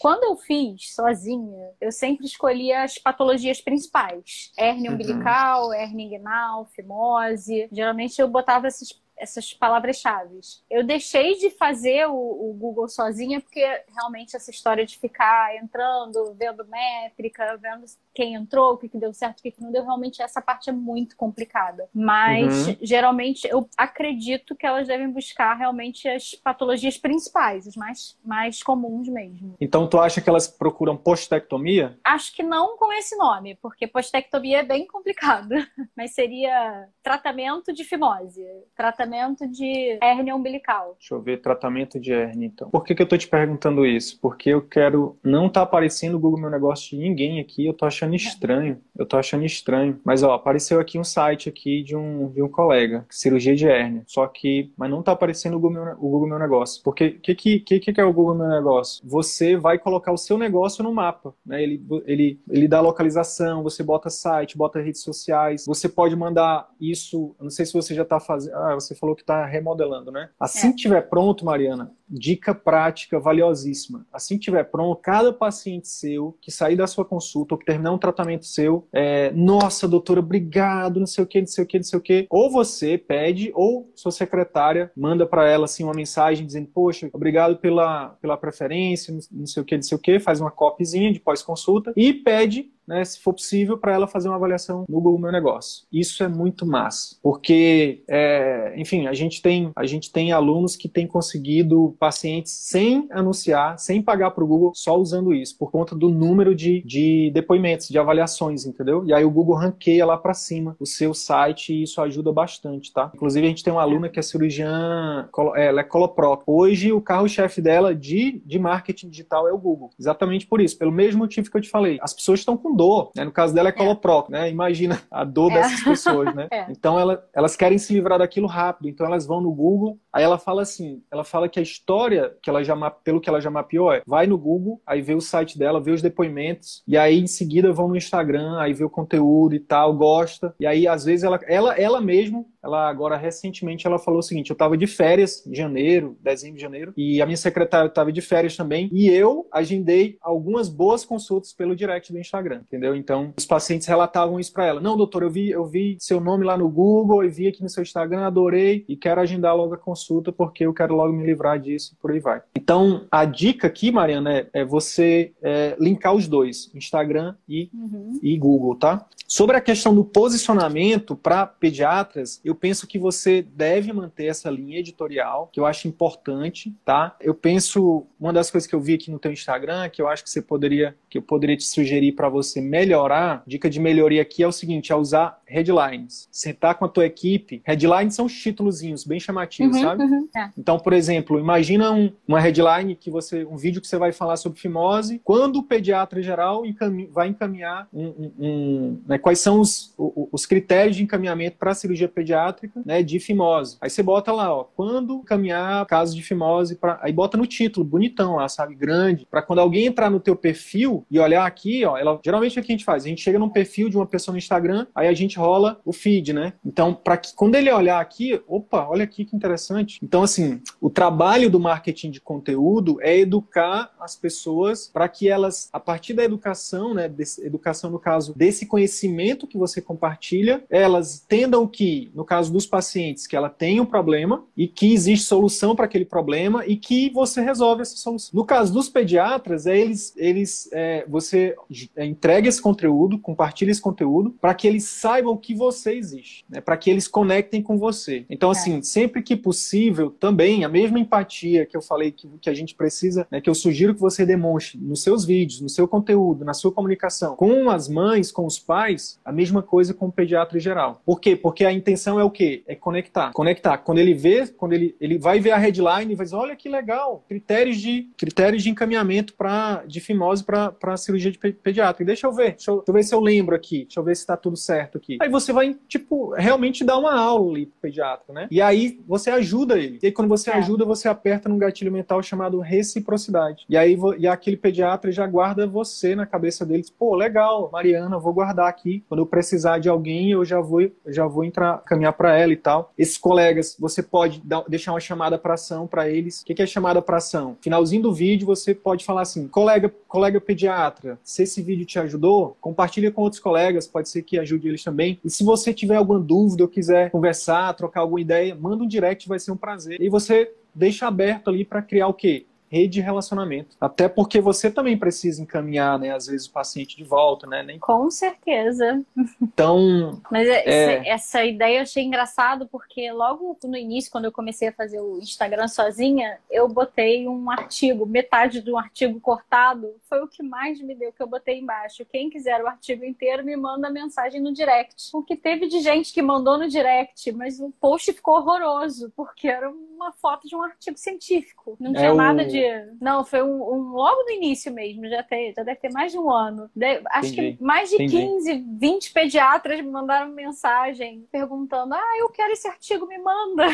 quando eu fiz sozinha, eu sempre escolhia as patologias principais: hérnia uhum. umbilical, hérnia inguinal, fimose. Geralmente eu botava esses essas palavras-chave. Eu deixei de fazer o, o, Google sozinha porque realmente essa história de ficar entrando, vendo métrica, vendo quem entrou, o que, que deu certo, o que, que não deu, realmente essa parte é muito complicada. Mas uhum. geralmente eu acredito que elas devem buscar realmente as patologias principais, as mais, mais comuns mesmo. Então tu acha que elas procuram postectomia? Acho que não com esse nome, porque postectomia é bem complicado. (laughs) Mas seria tratamento de fimose, tratamento de hérnia umbilical. Deixa eu ver, tratamento de hérnia, então. Por que, que eu tô te perguntando isso? Porque eu quero. Não tá aparecendo o Google Meu Negócio de ninguém aqui, eu tô achando estranho. Eu tô achando estranho. Mas, ó, apareceu aqui um site aqui de um, de um colega, cirurgia de hérnia. Só que. Mas não tá aparecendo o Google Meu, o Google Meu Negócio. Porque o que, que, que, que é o Google Meu Negócio? Você vai colocar o seu negócio no mapa. Né? Ele, ele, ele dá localização, você bota site, bota redes sociais. Você pode mandar isso. Não sei se você já tá fazendo. Ah, você falou que está remodelando, né? Assim é. que estiver pronto, Mariana, dica prática valiosíssima. Assim que estiver pronto, cada paciente seu que sair da sua consulta ou que terminar um tratamento seu, é, nossa, doutora, obrigado, não sei o que, não sei o que, não sei o que. Ou você pede, ou sua secretária manda para ela assim uma mensagem dizendo, poxa, obrigado pela, pela preferência, não sei o que, não sei o que, faz uma copyzinha de pós-consulta e pede né, se for possível, para ela fazer uma avaliação no Google Meu Negócio. Isso é muito massa, porque, é, enfim, a gente, tem, a gente tem alunos que têm conseguido pacientes sem anunciar, sem pagar para o Google, só usando isso, por conta do número de, de depoimentos, de avaliações, entendeu? E aí o Google ranqueia lá para cima o seu site e isso ajuda bastante, tá? Inclusive, a gente tem uma aluna que é cirurgiã, é, ela é coloprop. Hoje, o carro-chefe dela de, de marketing digital é o Google. Exatamente por isso, pelo mesmo motivo que eu te falei. As pessoas estão com dor, né? No caso dela é, é. coloproc, né? Imagina a dor é. dessas pessoas, né? (laughs) É. Então ela, elas querem se livrar daquilo rápido, então elas vão no Google, aí ela fala assim, ela fala que a história que ela já pelo que ela já mapeou é, vai no Google, aí vê o site dela, vê os depoimentos, e aí em seguida vão no Instagram, aí vê o conteúdo e tal, gosta, e aí às vezes ela, ela, ela mesmo ela agora recentemente ela falou o seguinte: eu estava de férias em janeiro, dezembro de janeiro, e a minha secretária estava de férias também, e eu agendei algumas boas consultas pelo direct do Instagram, entendeu? Então os pacientes relatavam isso para ela: não, doutor, eu vi, eu vi seu nome lá no Google, e vi aqui no seu Instagram, adorei e quero agendar logo a consulta porque eu quero logo me livrar disso, por aí vai. Então a dica aqui, Mariana, é, é você é, linkar os dois, Instagram e, uhum. e Google, tá? Sobre a questão do posicionamento para pediatras, eu penso que você deve manter essa linha editorial, que eu acho importante, tá? Eu penso, uma das coisas que eu vi aqui no teu Instagram, que eu acho que você poderia, que eu poderia te sugerir para você melhorar, dica de melhoria aqui é o seguinte, é usar headlines. Sentar com a tua equipe, headlines são títulozinhos bem chamativos, uhum, sabe? Uhum, é. Então, por exemplo, imagina um, uma headline que você, um vídeo que você vai falar sobre fimose, quando o pediatra geral vai encaminhar um, um, um né, quais são os, os critérios de encaminhamento para a cirurgia pediátrica né, de fimose. Aí você bota lá, ó, quando encaminhar caso de fimose, pra, aí bota no título, bonitão lá, sabe, grande, para quando alguém entrar no teu perfil e olhar aqui, ó, ela, geralmente é o que a gente faz, a gente chega num perfil de uma pessoa no Instagram, aí a gente rola o feed, né? Então, para que quando ele olhar aqui, opa, olha aqui que interessante. Então, assim, o trabalho do marketing de conteúdo é educar as pessoas para que elas, a partir da educação, né, desse, educação no caso desse conhecimento que você compartilha, elas entendam que, no caso dos pacientes, que ela tem um problema e que existe solução para aquele problema e que você resolve essa solução. No caso dos pediatras, é eles, eles é, você é, entrega esse conteúdo, compartilha esse conteúdo para que eles saibam que você existe, né, para que eles conectem com você. Então, assim, é. sempre que possível, também a mesma empatia que eu falei que, que a gente precisa, né, que eu sugiro que você demonstre nos seus vídeos, no seu conteúdo, na sua comunicação, com as mães, com os pais, a mesma coisa com o pediatra em geral. Por quê? Porque a intenção é o quê? É conectar. Conectar. Quando ele vê, quando ele, ele vai ver a headline e vai dizer, olha que legal, critérios de, critérios de encaminhamento pra, de fimose para cirurgia de pediatra. deixa eu ver, deixa eu, deixa eu, ver se eu lembro aqui, deixa eu ver se está tudo certo aqui. Aí você vai, tipo, realmente dar uma aula ali pro pediatra, né? E aí você ajuda ele. E aí quando você é. ajuda, você aperta num gatilho mental chamado reciprocidade. E aí e aquele pediatra já guarda você na cabeça dele, pô, legal, Mariana, vou guardar aqui aqui. Quando eu precisar de alguém, eu já vou, já vou entrar, caminhar para ela e tal. Esses colegas, você pode dar, deixar uma chamada para ação para eles. O que é chamada para ação? Finalzinho do vídeo, você pode falar assim: colega, colega pediatra, se esse vídeo te ajudou, compartilha com outros colegas, pode ser que ajude eles também. E se você tiver alguma dúvida ou quiser conversar, trocar alguma ideia, manda um direct, vai ser um prazer. E você deixa aberto ali para criar o quê? Rede de relacionamento. Até porque você também precisa encaminhar, né, às vezes, o paciente de volta, né? Nem... Com certeza. Então. Mas é... essa, essa ideia eu achei engraçado porque logo no início, quando eu comecei a fazer o Instagram sozinha, eu botei um artigo, metade do artigo cortado, foi o que mais me deu que eu botei embaixo. Quem quiser o artigo inteiro, me manda mensagem no direct. O que teve de gente que mandou no direct, mas o post ficou horroroso, porque era uma foto de um artigo científico. Não é tinha é nada de não, foi um, um, logo no início mesmo, já, tem, já deve ter mais de um ano. De, acho que mais de Entendi. 15, 20 pediatras me mandaram mensagem perguntando: ah, eu quero esse artigo, me manda.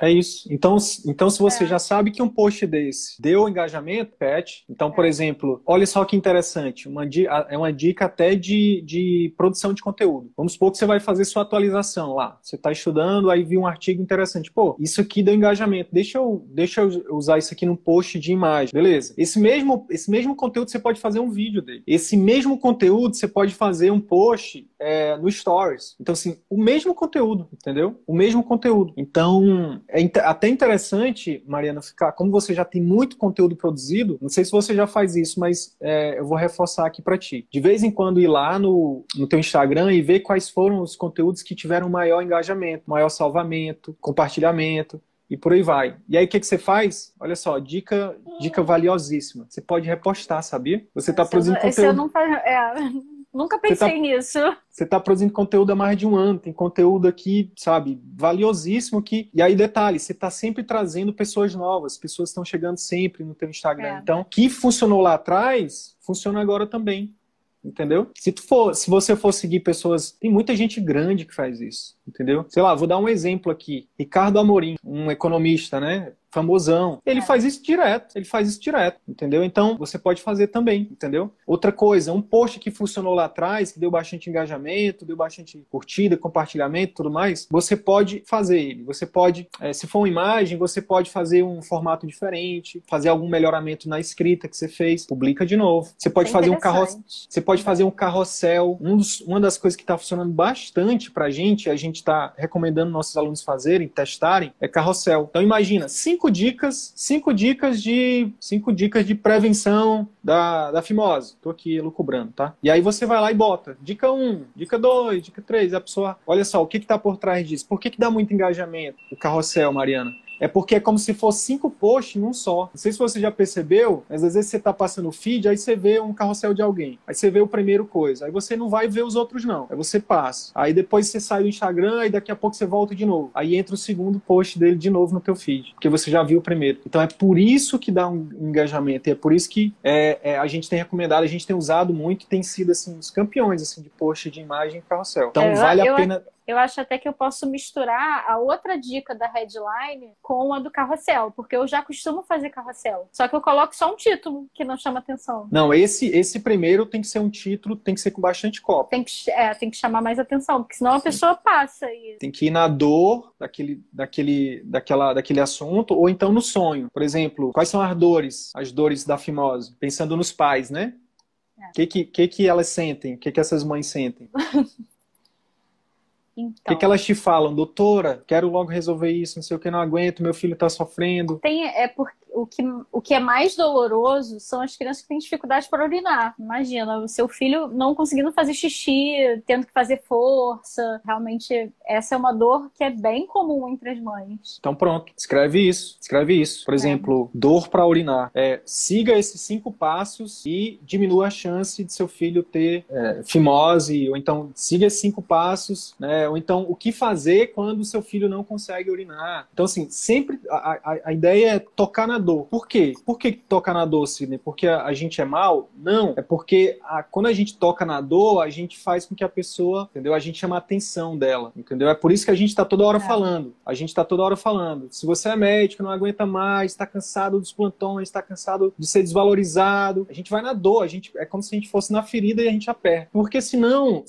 É isso. Então, então se você é. já sabe que um post desse deu engajamento, pet. Então, por é. exemplo, olha só que interessante, uma, é uma dica até de, de produção de conteúdo. Vamos supor que você vai fazer sua atualização lá. Você está estudando, aí viu um artigo interessante. Pô, isso aqui deu engajamento. Deixa eu, deixa eu usar isso aqui num post post de imagem, beleza? Esse mesmo, esse mesmo conteúdo você pode fazer um vídeo dele. Esse mesmo conteúdo você pode fazer um post é, no Stories. Então, assim, o mesmo conteúdo, entendeu? O mesmo conteúdo. Então, é até interessante, Mariana, ficar, como você já tem muito conteúdo produzido, não sei se você já faz isso, mas é, eu vou reforçar aqui para ti. De vez em quando ir lá no, no teu Instagram e ver quais foram os conteúdos que tiveram maior engajamento, maior salvamento, compartilhamento e por aí vai. E aí o que, que você faz? Olha só, dica, dica valiosíssima. Você pode repostar, sabia? Você está produzindo eu, conteúdo. Eu não, é, (laughs) nunca pensei tá, nisso. Você está produzindo conteúdo há mais de um ano, tem conteúdo aqui, sabe, valiosíssimo que. E aí, detalhe, você está sempre trazendo pessoas novas, pessoas estão chegando sempre no teu Instagram. É. Então, o que funcionou lá atrás, funciona agora também. Entendeu? Se tu for, se você for seguir pessoas, tem muita gente grande que faz isso, entendeu? Sei lá, vou dar um exemplo aqui. Ricardo Amorim, um economista, né? Famosão. Ele é. faz isso direto, ele faz isso direto, entendeu? Então você pode fazer também, entendeu? Outra coisa, um post que funcionou lá atrás, que deu bastante engajamento, deu bastante curtida, compartilhamento, tudo mais, você pode fazer ele. Você pode, é, se for uma imagem, você pode fazer um formato diferente, fazer algum melhoramento na escrita que você fez, publica de novo. Você pode é fazer um carrossel, você pode fazer um carrossel. Um dos, uma das coisas que está funcionando bastante para a gente, a gente está recomendando nossos alunos fazerem, testarem, é carrossel. Então imagina cinco cinco dicas, cinco dicas de cinco dicas de prevenção da, da fimose. Tô aqui lucubrando, tá? E aí você vai lá e bota dica 1, um, dica 2, dica 3, a pessoa, olha só, o que que tá por trás disso? Por que que dá muito engajamento? O carrossel, Mariana é porque é como se fosse cinco posts num só. Não sei se você já percebeu, mas às vezes você tá passando o feed, aí você vê um carrossel de alguém. Aí você vê o primeiro coisa. Aí você não vai ver os outros, não. Aí você passa. Aí depois você sai do Instagram e daqui a pouco você volta de novo. Aí entra o segundo post dele de novo no teu feed. Porque você já viu o primeiro. Então é por isso que dá um engajamento. E é por isso que é, é, a gente tem recomendado, a gente tem usado muito tem sido assim, os campeões assim, de post de imagem e carrossel. Então é, vale a pena eu acho até que eu posso misturar a outra dica da headline com a do carrossel, porque eu já costumo fazer carrossel. Só que eu coloco só um título que não chama atenção. Não, esse esse primeiro tem que ser um título, tem que ser com bastante copo. Tem que, é, tem que chamar mais atenção, porque senão a pessoa passa. E... Tem que ir na dor daquele, daquele, daquela, daquele assunto, ou então no sonho. Por exemplo, quais são as dores, as dores da fimose? Pensando nos pais, né? O é. que, que, que, que elas sentem? O que, que essas mães sentem? (laughs) Então. O que, que, elas te falam, doutora? Quero logo resolver isso, não sei o que, não aguento, meu filho está sofrendo. Tem, é porque o que, o que é mais doloroso são as crianças que têm dificuldade para urinar. Imagina, o seu filho não conseguindo fazer xixi, tendo que fazer força. Realmente, essa é uma dor que é bem comum entre as mães. Então, pronto, escreve isso. Escreve isso. Por é. exemplo, dor para urinar. É, siga esses cinco passos e diminua a chance de seu filho ter é, fimose, ou então siga esses cinco passos, né? Ou então, o que fazer quando seu filho não consegue urinar. Então, assim, sempre a, a, a ideia é tocar na dor. Por quê? Por que toca na dor, Sidney? Porque a, a gente é mal? Não. É porque a, quando a gente toca na dor, a gente faz com que a pessoa, entendeu? A gente chama a atenção dela, entendeu? É por isso que a gente está toda hora é. falando. A gente está toda hora falando. Se você é médico, não aguenta mais, está cansado dos plantões, está cansado de ser desvalorizado, a gente vai na dor. A gente, é como se a gente fosse na ferida e a gente aperta. Porque senão,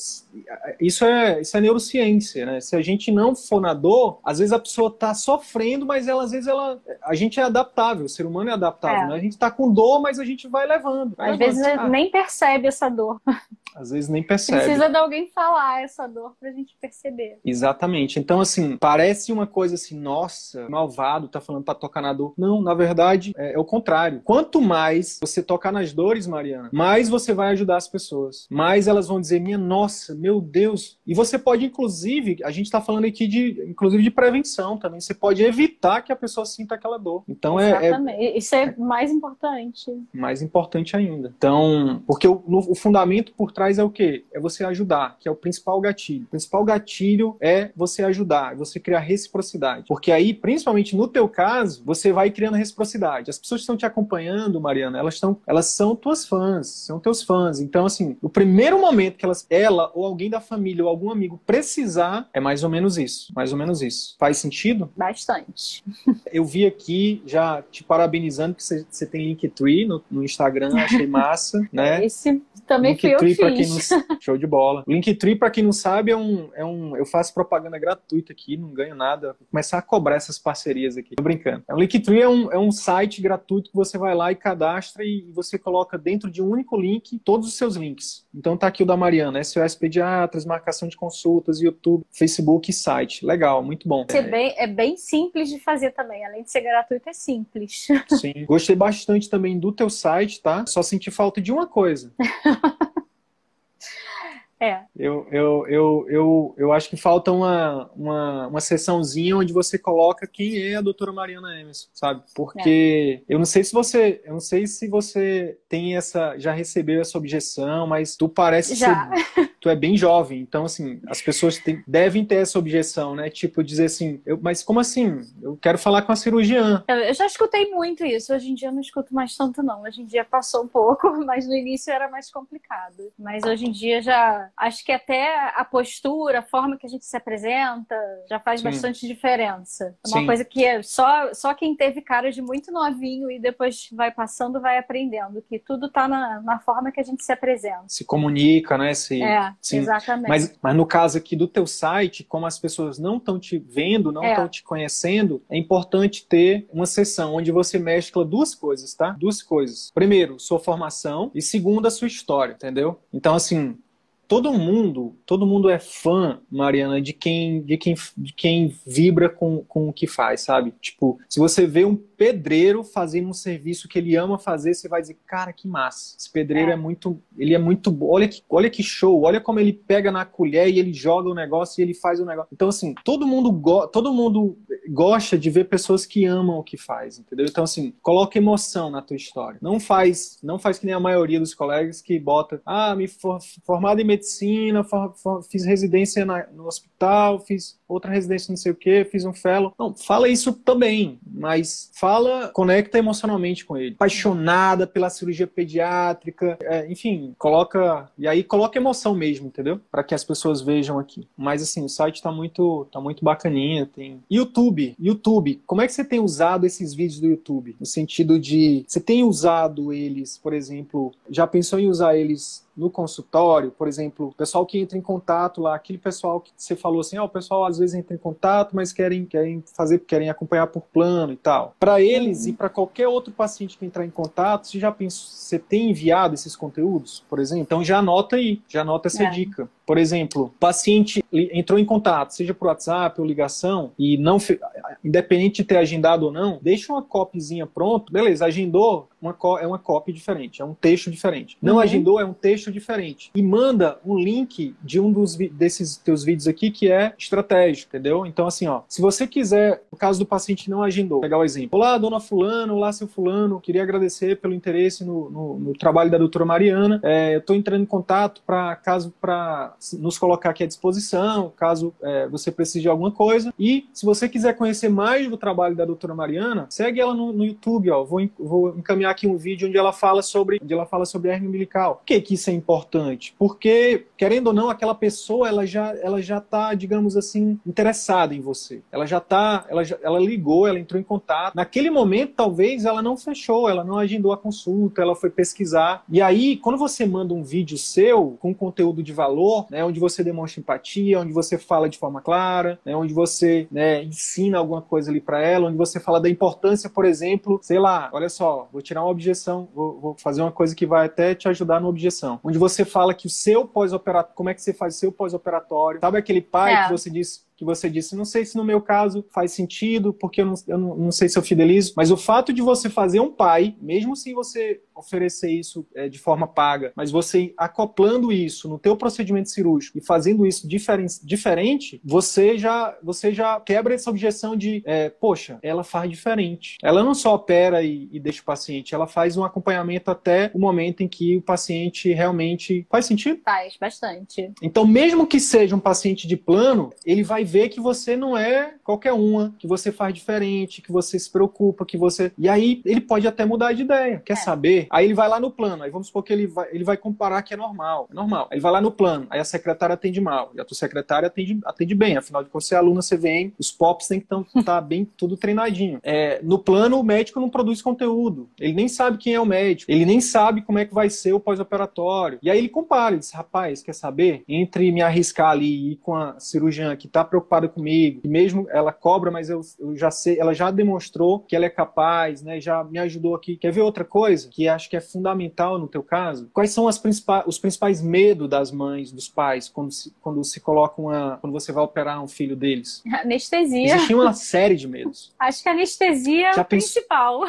isso é, isso é neurociência, né? Se a gente não for na dor, às vezes a pessoa está sofrendo, mas ela, às vezes ela, a gente é adaptável adaptável, o ser humano é adaptável, é. né? A gente tá com dor, mas a gente vai levando. Vai Às levando. vezes ah. nem percebe essa dor. (laughs) Às vezes nem percebe. Precisa de alguém falar essa dor pra gente perceber. Exatamente. Então, assim, parece uma coisa assim, nossa, malvado, tá falando pra tocar na dor. Não, na verdade, é, é o contrário. Quanto mais você tocar nas dores, Mariana, mais você vai ajudar as pessoas. Mais elas vão dizer, minha nossa, meu Deus. E você pode, inclusive, a gente tá falando aqui de, inclusive, de prevenção também. Você pode evitar que a pessoa sinta aquela dor. Então, é, é Exatamente. Isso é mais importante. Mais importante ainda. Então, porque o, o, fundamento por trás é o quê? É você ajudar, que é o principal gatilho. O principal gatilho é você ajudar, é você criar reciprocidade. Porque aí, principalmente no teu caso, você vai criando reciprocidade. As pessoas que estão te acompanhando, Mariana, elas estão, elas são tuas fãs, são teus fãs. Então, assim, o primeiro momento que elas, ela ou alguém da família ou algum amigo precisar, é mais ou menos isso. Mais ou menos isso. Faz sentido? Bastante. Eu vi aqui já, te parabenizando que você tem Linktree no, no Instagram, achei massa, (laughs) né? Esse também Linktree, fui eu quem não, (laughs) Show de bola. Linktree, para quem não sabe, é um, é um... Eu faço propaganda gratuita aqui, não ganho nada. Vou começar a cobrar essas parcerias aqui. Tô brincando. O Linktree é um, é um site gratuito que você vai lá e cadastra e você coloca dentro de um único link todos os seus links. Então tá aqui o da Mariana, SOS Pediatras, marcação de consultas, YouTube, Facebook e site. Legal, muito bom. É bem, é bem simples de fazer também. Além de ser gratuito, é simples. Sim. Gostei bastante também do teu site, tá? Só senti falta de uma coisa. (laughs) É. Eu, eu, eu, eu, eu acho que falta uma, uma, uma sessãozinha onde você coloca quem é a doutora Mariana Emerson, sabe? Porque é. eu não sei se você. Eu não sei se você tem essa. já recebeu essa objeção, mas tu parece já. ser. Tu é bem jovem, então assim, as pessoas tem, devem ter essa objeção, né? Tipo, dizer assim, eu, mas como assim? Eu quero falar com a cirurgiã. Eu, eu já escutei muito isso. Hoje em dia eu não escuto mais tanto, não. Hoje em dia passou um pouco, (laughs) mas no início era mais complicado. Mas hoje em dia já acho que até a postura, a forma que a gente se apresenta, já faz Sim. bastante diferença. É uma Sim. coisa que é só, só quem teve cara de muito novinho e depois vai passando, vai aprendendo, que tudo tá na, na forma que a gente se apresenta. Se comunica, né? Se, é, Sim. exatamente. Mas, mas no caso aqui do teu site, como as pessoas não estão te vendo, não estão é. te conhecendo, é importante ter uma sessão onde você mescla duas coisas, tá? Duas coisas. Primeiro, sua formação e segundo, a sua história, entendeu? Então, assim, todo mundo, todo mundo é fã, Mariana, de quem, de quem, de quem vibra com, com o que faz, sabe? Tipo, se você vê um pedreiro fazendo um serviço que ele ama fazer, você vai dizer, cara, que massa. Esse pedreiro é, é muito, ele é muito bom. Olha que, olha que show, olha como ele pega na colher e ele joga o negócio e ele faz o negócio. Então, assim, todo mundo, go todo mundo gosta de ver pessoas que amam o que faz, entendeu? Então, assim, coloca emoção na tua história. Não faz, não faz que nem a maioria dos colegas que bota, ah, me for, formado em medicina, for, fiz residência na, no hospital, fiz outra residência não sei o que, fiz um fellow. Não, fala isso também, mas fala, conecta emocionalmente com ele. Apaixonada pela cirurgia pediátrica, é, enfim, coloca. E aí coloca emoção mesmo, entendeu? Para que as pessoas vejam aqui. Mas assim, o site tá muito, tá muito bacaninha. Tem. YouTube, YouTube, como é que você tem usado esses vídeos do YouTube? No sentido de. Você tem usado eles, por exemplo, já pensou em usar eles no consultório, por exemplo, o pessoal que entra em contato lá, aquele pessoal que você falou assim, ah, o pessoal às vezes entra em contato, mas querem, querem fazer, querem acompanhar por plano e tal. Para eles uhum. e para qualquer outro paciente que entrar em contato, você já pensou, você tem enviado esses conteúdos, por exemplo? Então já anota aí, já anota essa é. dica. Por exemplo, paciente entrou em contato, seja por WhatsApp ou ligação, e não, independente de ter agendado ou não, deixa uma copyzinha pronto, beleza, agendou, uma, é uma copy diferente, é um texto diferente. Não uhum. agendou, é um texto diferente. E manda um link de um dos desses teus vídeos aqui que é estratégico, entendeu? Então, assim, ó, se você quiser, no caso do paciente não agendou, pegar o exemplo. Olá, dona Fulano, olá, seu Fulano, queria agradecer pelo interesse no, no, no trabalho da doutora Mariana. É, eu estou entrando em contato para caso para nos colocar aqui à disposição, caso é, você precise de alguma coisa. E se você quiser conhecer mais do trabalho da doutora Mariana, segue ela no, no YouTube, ó. Vou, vou encaminhar aqui um vídeo onde ela fala sobre, onde ela fala sobre hernia umbilical. Por que, que isso é importante? Porque, querendo ou não, aquela pessoa ela já ela já está, digamos assim, interessada em você. Ela já está, ela, já, ela ligou, ela entrou em contato. Naquele momento, talvez ela não fechou, ela não agendou a consulta, ela foi pesquisar. E aí, quando você manda um vídeo seu com conteúdo de valor, né, onde você demonstra empatia, onde você fala de forma clara, né, onde você né, ensina alguma coisa ali para ela, onde você fala da importância, por exemplo, sei lá, olha só, vou tirar uma objeção, vou, vou fazer uma coisa que vai até te ajudar na objeção, onde você fala que o seu pós-operatório, como é que você faz o seu pós-operatório, sabe aquele pai é. que você disse que você disse, não sei se no meu caso faz sentido, porque eu não, eu não, sei se eu fidelizo, mas o fato de você fazer um pai, mesmo se você oferecer isso é, de forma paga, mas você acoplando isso no teu procedimento cirúrgico e fazendo isso diferen diferente, você já, você já quebra essa objeção de, é, poxa, ela faz diferente. Ela não só opera e, e, deixa o paciente, ela faz um acompanhamento até o momento em que o paciente realmente faz sentido? Faz bastante. Então, mesmo que seja um paciente de plano, ele vai ver que você não é qualquer uma, que você faz diferente, que você se preocupa, que você. E aí ele pode até mudar de ideia. Quer é. saber? Aí ele vai lá no plano, aí vamos supor que ele vai, ele vai comparar que é normal, é normal. Aí ele vai lá no plano, aí a secretária atende mal, e a tua secretária atende, atende bem, afinal de contas você é aluna CVM, os POPs tem que estar (laughs) tá bem tudo treinadinho. É, no plano, o médico não produz conteúdo, ele nem sabe quem é o médico, ele nem sabe como é que vai ser o pós-operatório. E aí ele compara, ele diz, rapaz, quer saber? Entre me arriscar ali e ir com a cirurgiã que está preocupada comigo, e mesmo ela cobra, mas eu, eu já sei, ela já demonstrou que ela é capaz, né? Já me ajudou aqui. Quer ver outra coisa que acho que é fundamental no teu caso? Quais são as principais, os principais medos das mães, dos pais, quando se, quando se coloca uma. quando você vai operar um filho deles? Anestesia. Existia uma série de medos. Acho que a anestesia é o principal.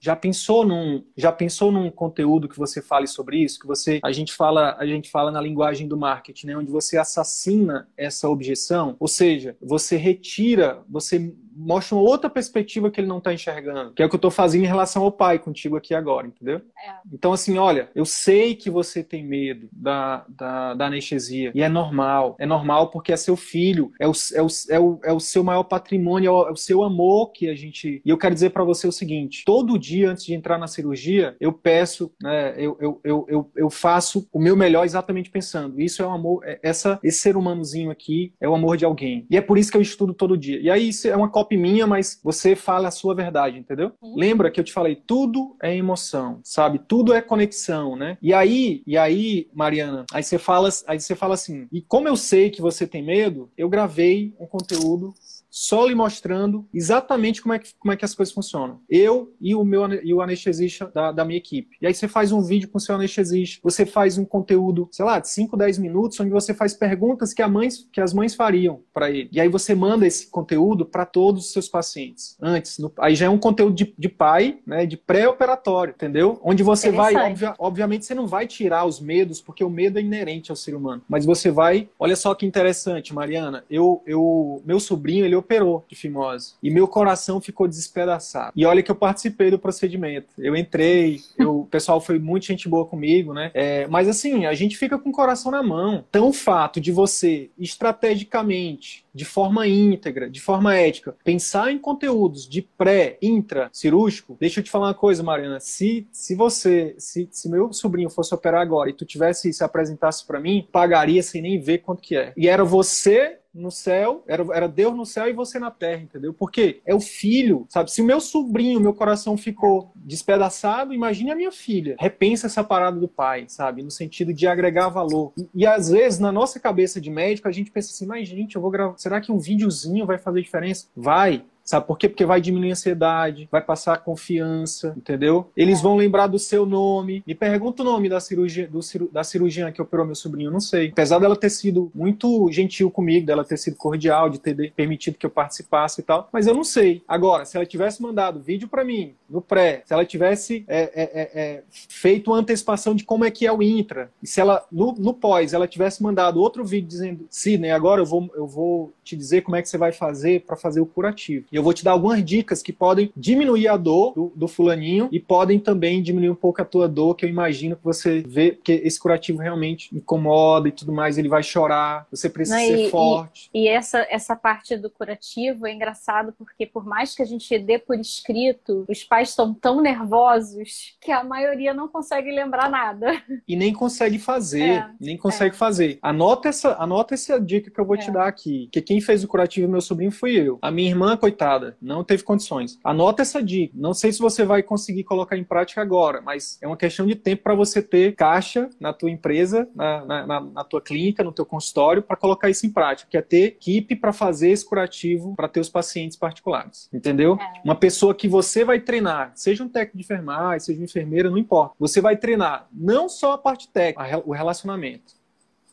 Já pensou num, já pensou num conteúdo que você fale sobre isso? Que você, a gente fala, a gente fala na linguagem do marketing, né? Onde você assassina essa objeção, ou seja, você retira, você mostra uma outra perspectiva que ele não está enxergando, que é o que eu estou fazendo em relação ao pai contigo aqui agora, entendeu? É. Então, assim, olha, eu sei que você tem medo da, da, da, anestesia, e é normal, é normal porque é seu filho, é o, é o, é o, é o seu maior patrimônio, é o, é o seu amor que a gente. E eu quero dizer para você o seguinte: todo dia antes de entrar na cirurgia, eu peço, né, eu, eu, eu, eu, eu faço o meu melhor exatamente pensando, isso é o amor, é, essa, esse ser humanozinho aqui é o amor de alguém. E é por isso que eu estudo todo dia. E aí, isso é uma cópia minha, mas você fala a sua verdade, entendeu? Sim. Lembra que eu te falei, tudo é emoção, sabe? Tudo é conexão, né? E aí, e aí, Mariana, aí você fala, aí você fala assim, e como eu sei que você tem medo, eu gravei um conteúdo só lhe mostrando exatamente como é que, como é que as coisas funcionam. Eu e o meu e o anestesista da, da minha equipe. E aí você faz um vídeo com o seu anestesista, você faz um conteúdo, sei lá, de 5, 10 minutos, onde você faz perguntas que, a mães, que as mães fariam para ele. E aí você manda esse conteúdo para todos os seus pacientes. Antes, no, aí já é um conteúdo de, de pai, né, de pré-operatório, entendeu? Onde você vai, obvia, obviamente você não vai tirar os medos, porque o medo é inerente ao ser humano. Mas você vai, olha só que interessante, Mariana, eu, eu meu sobrinho, ele operou de fimose. E meu coração ficou despedaçado. E olha que eu participei do procedimento. Eu entrei, eu, o pessoal foi muito gente boa comigo, né? É, mas assim, a gente fica com o coração na mão. Então o fato de você, estrategicamente, de forma íntegra, de forma ética, pensar em conteúdos de pré, intra, cirúrgico, deixa eu te falar uma coisa, Mariana. Se, se você, se, se meu sobrinho fosse operar agora e tu tivesse se apresentasse para mim, pagaria sem nem ver quanto que é. E era você no céu, era, era Deus no céu e você na terra, entendeu? Porque é o filho, sabe? Se o meu sobrinho, meu coração ficou despedaçado, imagine a minha filha. Repensa essa parada do pai, sabe? No sentido de agregar valor. E, e às vezes, na nossa cabeça de médico, a gente pensa assim, mas gente, eu vou gravar. Será que um videozinho vai fazer diferença? Vai. Sabe por quê? Porque vai diminuir a ansiedade, vai passar a confiança, entendeu? Eles vão lembrar do seu nome. Me pergunta o nome da cirurgia, do, da cirurgiã que operou meu sobrinho, não sei. Apesar dela ter sido muito gentil comigo, dela ter sido cordial, de ter permitido que eu participasse e tal, mas eu não sei. Agora, se ela tivesse mandado vídeo para mim no pré, se ela tivesse é, é, é, é, feito uma antecipação de como é que é o intra, e se ela no, no pós ela tivesse mandado outro vídeo dizendo, Sidney, agora eu vou, eu vou te dizer como é que você vai fazer para fazer o curativo. E eu vou te dar algumas dicas que podem diminuir a dor do, do, fulaninho e podem também diminuir um pouco a tua dor, que eu imagino que você vê, porque esse curativo realmente incomoda e tudo mais, ele vai chorar, você precisa Não, ser e, forte. E, e, essa, essa parte do curativo é engraçado porque por mais que a gente dê por escrito, os pais estão tão nervosos que a maioria não consegue lembrar nada. E nem consegue fazer, é, nem consegue é. fazer. Anota essa, anota essa dica que eu vou te é. dar aqui, que quem quem fez o curativo meu sobrinho fui eu. A minha irmã, coitada, não teve condições. Anota essa dica. Não sei se você vai conseguir colocar em prática agora, mas é uma questão de tempo para você ter caixa na tua empresa, na, na, na tua clínica, no teu consultório, para colocar isso em prática, que é ter equipe para fazer esse curativo para teus pacientes particulares. Entendeu? É. Uma pessoa que você vai treinar, seja um técnico de enfermagem, seja uma enfermeira, não importa. Você vai treinar não só a parte técnica, o relacionamento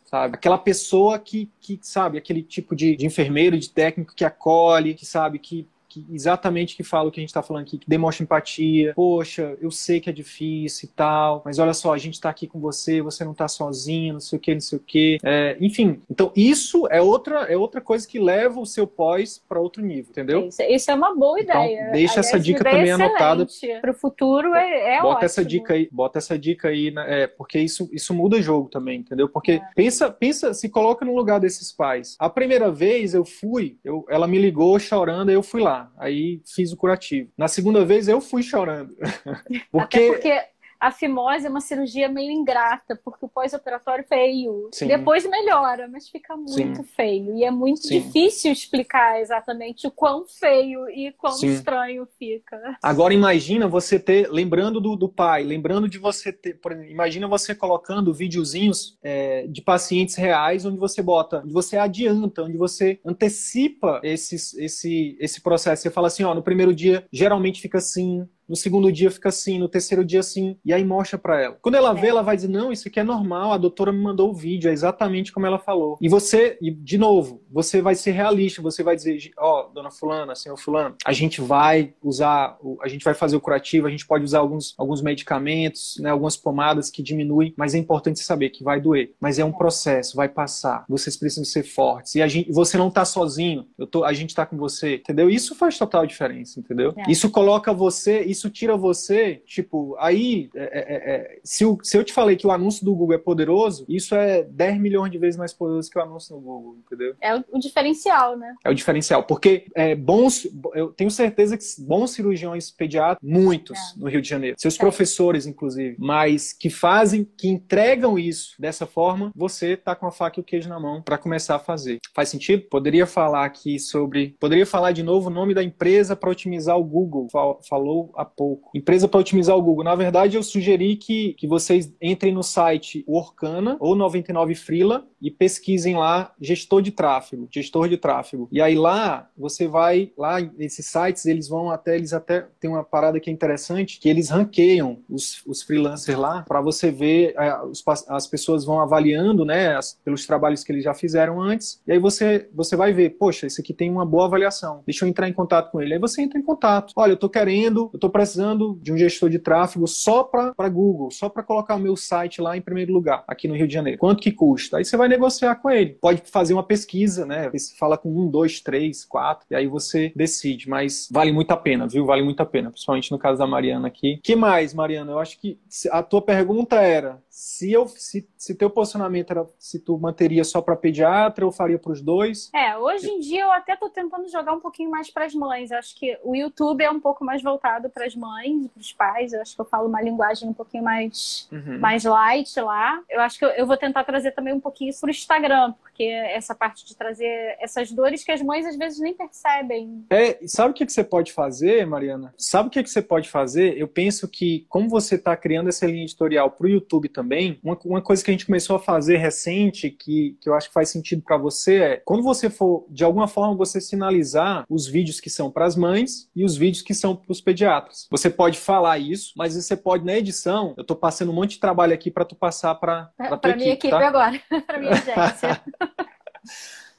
sabe? Aquela pessoa que, que sabe, aquele tipo de, de enfermeiro, de técnico que acolhe, que sabe, que que exatamente que fala o que a gente está falando aqui, que demonstra empatia. Poxa, eu sei que é difícil e tal, mas olha só, a gente está aqui com você, você não está sozinho, não sei o que, não sei o que. É, enfim, então isso é outra, é outra coisa que leva o seu pós para outro nível, entendeu? Isso, isso, é uma boa então, ideia. Deixa essa dica também anotada. Para o futuro é, é bota ótimo. essa dica aí, bota essa dica aí, né, é, porque isso, isso muda o jogo também, entendeu? Porque é. pensa, pensa, se coloca no lugar desses pais. A primeira vez eu fui, eu, ela me ligou chorando, eu fui lá. Aí fiz o curativo. Na segunda vez eu fui chorando. (laughs) porque... porque a fimose é uma cirurgia meio ingrata, porque o pós-operatório é feio. Sim. Depois melhora, mas fica muito Sim. feio. E é muito Sim. difícil explicar exatamente o quão feio e quão estranho fica. Agora imagina você ter, lembrando do, do pai, lembrando de você ter, por exemplo, imagina você colocando videozinhos é, de pacientes reais onde você bota, onde você adianta, onde você antecipa esses, esse, esse processo. Você fala assim, ó, no primeiro dia geralmente fica assim, no segundo dia fica assim, no terceiro dia assim, e aí mostra para ela. Quando ela vê, é. ela vai dizer: "Não, isso aqui é normal, a doutora me mandou o vídeo, é exatamente como ela falou". E você, e de novo, você vai ser realista, você vai dizer: "Ó, oh, dona fulana, senhor fulano, a gente vai usar, a gente vai fazer o curativo, a gente pode usar alguns, alguns medicamentos, né, algumas pomadas que diminuem, mas é importante saber que vai doer, mas é um processo, vai passar. Vocês precisam ser fortes. E a gente, você não tá sozinho. Eu tô, a gente tá com você, entendeu? Isso faz total diferença, entendeu? É. Isso coloca você, isso tira você, tipo, aí, é, é, é, se, o, se eu te falei que o anúncio do Google é poderoso, isso é 10 milhões de vezes mais poderoso que o anúncio no Google, entendeu? É o, diferencial, né? É o diferencial, porque é, bons, eu tenho certeza que bons cirurgiões pediatras, muitos é. no Rio de Janeiro, seus professores, inclusive, mas que fazem, que entregam isso dessa forma, você tá com a faca e o queijo na mão para começar a fazer. Faz sentido? Poderia falar aqui sobre, poderia falar de novo o nome da empresa para otimizar o Google. Falou pouco. Empresa para otimizar o Google. Na verdade, eu sugeri que, que vocês entrem no site Orkana ou 99 Freela e pesquisem lá gestor de tráfego, gestor de tráfego. E aí lá você vai lá nesses sites, eles vão até eles até tem uma parada que é interessante, que eles ranqueiam os, os freelancers lá para você ver é, as pessoas vão avaliando, né, as, pelos trabalhos que eles já fizeram antes. E aí você você vai ver, poxa, esse aqui tem uma boa avaliação. Deixa eu entrar em contato com ele. Aí você entra em contato. Olha, eu tô querendo, eu tô precisando de um gestor de tráfego só para Google, só para colocar o meu site lá em primeiro lugar, aqui no Rio de Janeiro. Quanto que custa? Aí você vai negociar com ele. Pode fazer uma pesquisa, né? Você fala com um, dois, três, quatro, e aí você decide. Mas vale muito a pena, viu? Vale muito a pena, principalmente no caso da Mariana aqui. que mais, Mariana? Eu acho que a tua pergunta era se eu se, se teu posicionamento era se tu manteria só para pediatra ou faria para os dois. É, hoje em dia eu até tô tentando jogar um pouquinho mais para as mães. Eu acho que o YouTube é um pouco mais voltado para as mães, para os pais. Eu acho que eu falo uma linguagem um pouquinho mais uhum. mais light lá. Eu acho que eu, eu vou tentar trazer também um pouquinho isso pro Instagram, porque essa parte de trazer essas dores que as mães às vezes nem percebem. É, sabe o que, que você pode fazer, Mariana? Sabe o que, que você pode fazer? Eu penso que, como você está criando essa linha editorial para o YouTube também, uma, uma, coisa que a gente começou a fazer recente, que, que eu acho que faz sentido para você, é quando você for, de alguma forma, você sinalizar os vídeos que são para as mães e os vídeos que são para os pediatras. Você pode falar isso, mas você pode, na edição, eu estou passando um monte de trabalho aqui para tu passar para a tua minha equipe, equipe tá? agora, (laughs) para minha (laughs) agência.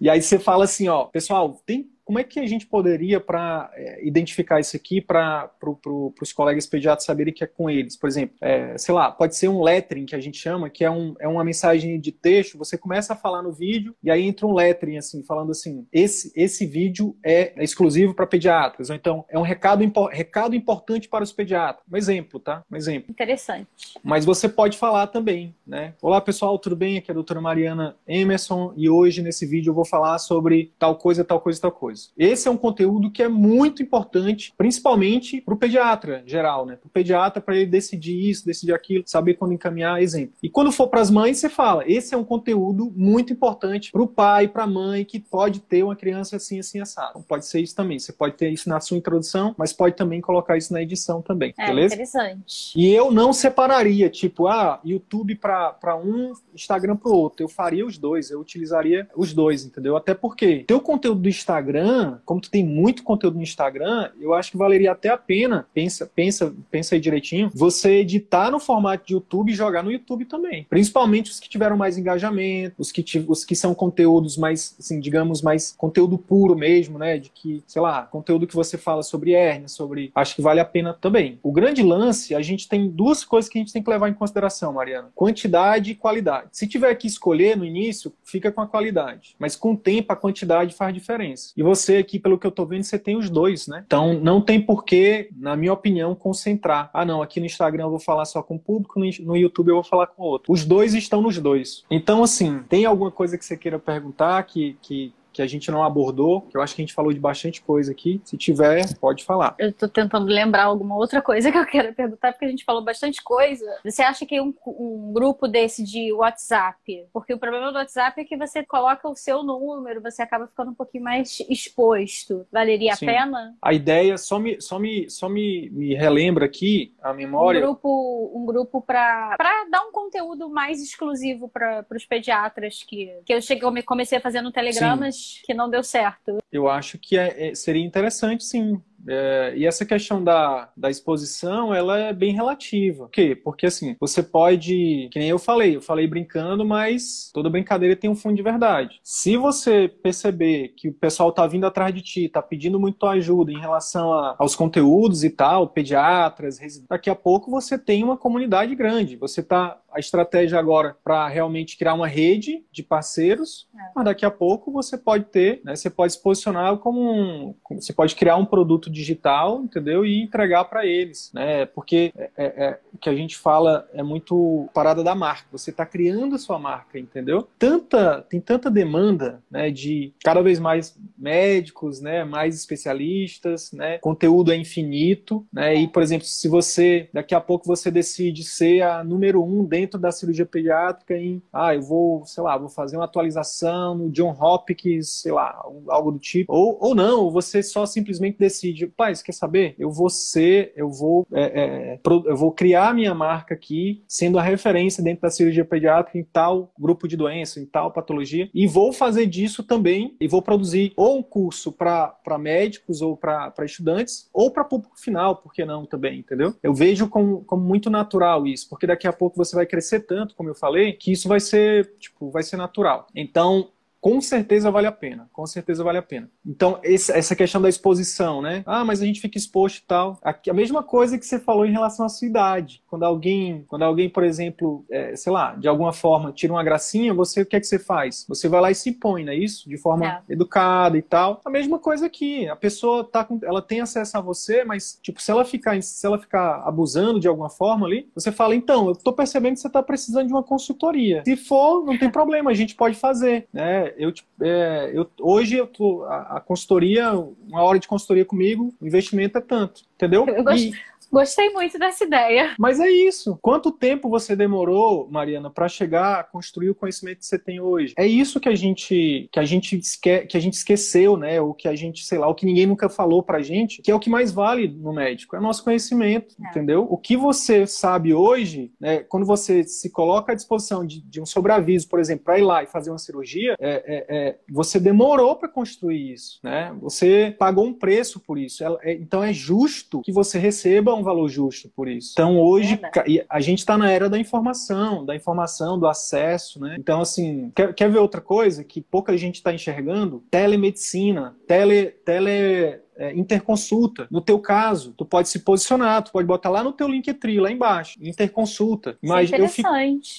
E aí você fala assim, ó, pessoal, tem como é que a gente poderia para é, identificar isso aqui para pro, pro, os colegas pediatras saberem que é com eles? Por exemplo, é, sei lá, pode ser um lettering que a gente chama, que é, um, é uma mensagem de texto, você começa a falar no vídeo e aí entra um lettering assim, falando assim, esse, esse vídeo é exclusivo para pediatras, ou então é um recado, recado importante para os pediatras. Um exemplo, tá? Um exemplo. Interessante. Mas você pode falar também, né? Olá pessoal, tudo bem? Aqui é a doutora Mariana Emerson e hoje nesse vídeo eu vou falar sobre tal coisa, tal coisa, tal coisa. Esse é um conteúdo que é muito importante, principalmente para o pediatra geral, né? Para o pediatra, para ele decidir isso, decidir aquilo, saber quando encaminhar, exemplo. E quando for para as mães, você fala: esse é um conteúdo muito importante para o pai, para a mãe, que pode ter uma criança assim, assim, assado. Então, pode ser isso também. Você pode ter isso na sua introdução, mas pode também colocar isso na edição também. É, beleza? interessante. E eu não separaria, tipo, ah, YouTube para um, Instagram para o outro. Eu faria os dois, eu utilizaria os dois, entendeu? Até porque teu conteúdo do Instagram Instagram, como tu tem muito conteúdo no Instagram, eu acho que valeria até a pena, pensa, pensa, pensa aí direitinho, você editar no formato de YouTube e jogar no YouTube também. Principalmente os que tiveram mais engajamento, os que, os que são conteúdos mais, assim, digamos, mais conteúdo puro mesmo, né? De que, sei lá, conteúdo que você fala sobre hérnia, sobre. Acho que vale a pena também. O grande lance, a gente tem duas coisas que a gente tem que levar em consideração, Mariana: quantidade e qualidade. Se tiver que escolher no início, fica com a qualidade. Mas com o tempo, a quantidade faz diferença. E você aqui, pelo que eu tô vendo, você tem os dois, né? Então não tem porquê, na minha opinião, concentrar. Ah, não, aqui no Instagram eu vou falar só com o público, no YouTube eu vou falar com o outro. Os dois estão nos dois. Então, assim, tem alguma coisa que você queira perguntar que, que que a gente não abordou, que eu acho que a gente falou de bastante coisa aqui. Se tiver, pode falar. Eu tô tentando lembrar alguma outra coisa que eu quero perguntar, porque a gente falou bastante coisa. Você acha que um, um grupo desse de WhatsApp, porque o problema do WhatsApp é que você coloca o seu número, você acaba ficando um pouquinho mais exposto. Valeria Sim. a pena? A ideia, só me, só me, só me, me relembra aqui a memória. Um grupo, um grupo para dar um conteúdo mais exclusivo para os pediatras que, que eu cheguei, comecei a fazer no Telegram, mas que não deu certo. Eu acho que é, é, seria interessante, sim. É, e essa questão da, da exposição, ela é bem relativa. Por quê? Porque assim, você pode, que nem eu falei, eu falei brincando, mas toda brincadeira tem um fundo de verdade. Se você perceber que o pessoal tá vindo atrás de ti, tá pedindo muito ajuda em relação a, aos conteúdos e tal, pediatras, daqui a pouco você tem uma comunidade grande. Você tá a estratégia agora para realmente criar uma rede de parceiros, é. mas daqui a pouco você pode ter, né, você pode se posicionar como um, você pode criar um produto digital, entendeu? E entregar para eles, né? Porque é, é, é, que a gente fala é muito parada da marca. Você está criando a sua marca, entendeu? Tanta, tem tanta demanda, né, de cada vez mais médicos, né, mais especialistas, né? Conteúdo é infinito, né? E por exemplo, se você daqui a pouco você decide ser a número um dentro da cirurgia pediátrica em, ah, eu vou, sei lá, vou fazer uma atualização no John Hopkins, sei lá, algo do tipo. Ou, ou não, você só simplesmente decide, pai, você quer saber? Eu vou ser, eu vou, é, é, eu vou criar minha marca aqui, sendo a referência dentro da cirurgia pediátrica em tal grupo de doença, em tal patologia, e vou fazer disso também, e vou produzir ou um curso para médicos ou para estudantes, ou para público final, por que não também, entendeu? Eu vejo como, como muito natural isso, porque daqui a pouco você vai crescer tanto, como eu falei, que isso vai ser, tipo, vai ser natural. Então, com certeza vale a pena. Com certeza vale a pena. Então, essa questão da exposição, né? Ah, mas a gente fica exposto e tal. A, a, mesma coisa que você falou em relação à sua idade. Quando alguém, quando alguém por exemplo, é, sei lá, de alguma forma tira uma gracinha, você o que é que você faz? Você vai lá e se põe, não é isso? De forma é. educada e tal. A mesma coisa aqui. A pessoa tá com, ela tem acesso a você, mas, tipo, se ela ficar, se ela ficar abusando de alguma forma ali, você fala, então, eu tô percebendo que você tá precisando de uma consultoria. Se for, não tem problema, a gente pode fazer, né? Eu, é, eu hoje eu tô, a, a, consultoria, uma hora de consultoria comigo, o investimento é tanto, entendeu? Eu gosto, e, Gostei muito dessa ideia. Mas é isso. Quanto tempo você demorou, Mariana, para chegar a construir o conhecimento que você tem hoje? É isso que a gente que a gente esque, que a gente esqueceu, né? Ou que a gente, sei lá, o que ninguém nunca falou pra gente, que é o que mais vale no médico, é o nosso conhecimento, é. entendeu? O que você sabe hoje, né, quando você se coloca à disposição de, de um sobreaviso, por exemplo, para ir lá e fazer uma cirurgia, é, é, é você demorou para construir isso, né? Você pagou um preço por isso. É, é, então é justo que você receba um valor justo por isso. Então hoje é, a gente está na era da informação, da informação, do acesso, né? Então assim, quer, quer ver outra coisa que pouca gente está enxergando? Telemedicina, tele, tele é, interconsulta. No teu caso, tu pode se posicionar, tu pode botar lá no teu Linktree, lá embaixo, interconsulta. Mas é eu fico,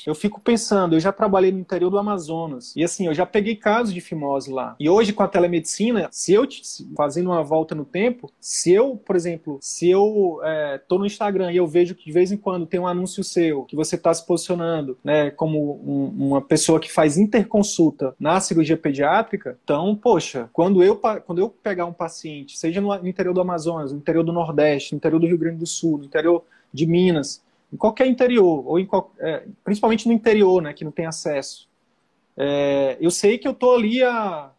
eu fico pensando, eu já trabalhei no interior do Amazonas e assim, eu já peguei casos de fimose lá. E hoje com a telemedicina, se eu fazendo uma volta no tempo, se eu, por exemplo, se eu é, tô no Instagram e eu vejo que de vez em quando tem um anúncio seu que você está se posicionando, né, como um, uma pessoa que faz interconsulta na cirurgia pediátrica, então, poxa, quando eu quando eu pegar um paciente, seja no interior do Amazonas, no interior do Nordeste, no interior do Rio Grande do Sul, no interior de Minas, em qualquer interior, ou em qual, é, principalmente no interior, né, que não tem acesso. É, eu sei que eu estou ali a,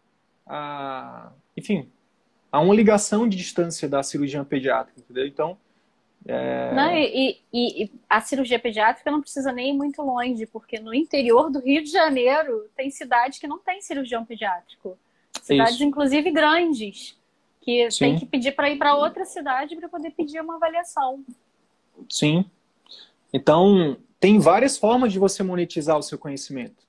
a, enfim, a uma ligação de distância da cirurgia pediátrica, entendeu? Então, é... Não, e, e, e, a cirurgia pediátrica não precisa nem ir muito longe, porque no interior do Rio de Janeiro tem cidades que não tem cirurgião pediátrico. Cidades, Isso. inclusive, grandes que Sim. tem que pedir para ir para outra cidade para poder pedir uma avaliação. Sim. Então, tem várias formas de você monetizar o seu conhecimento,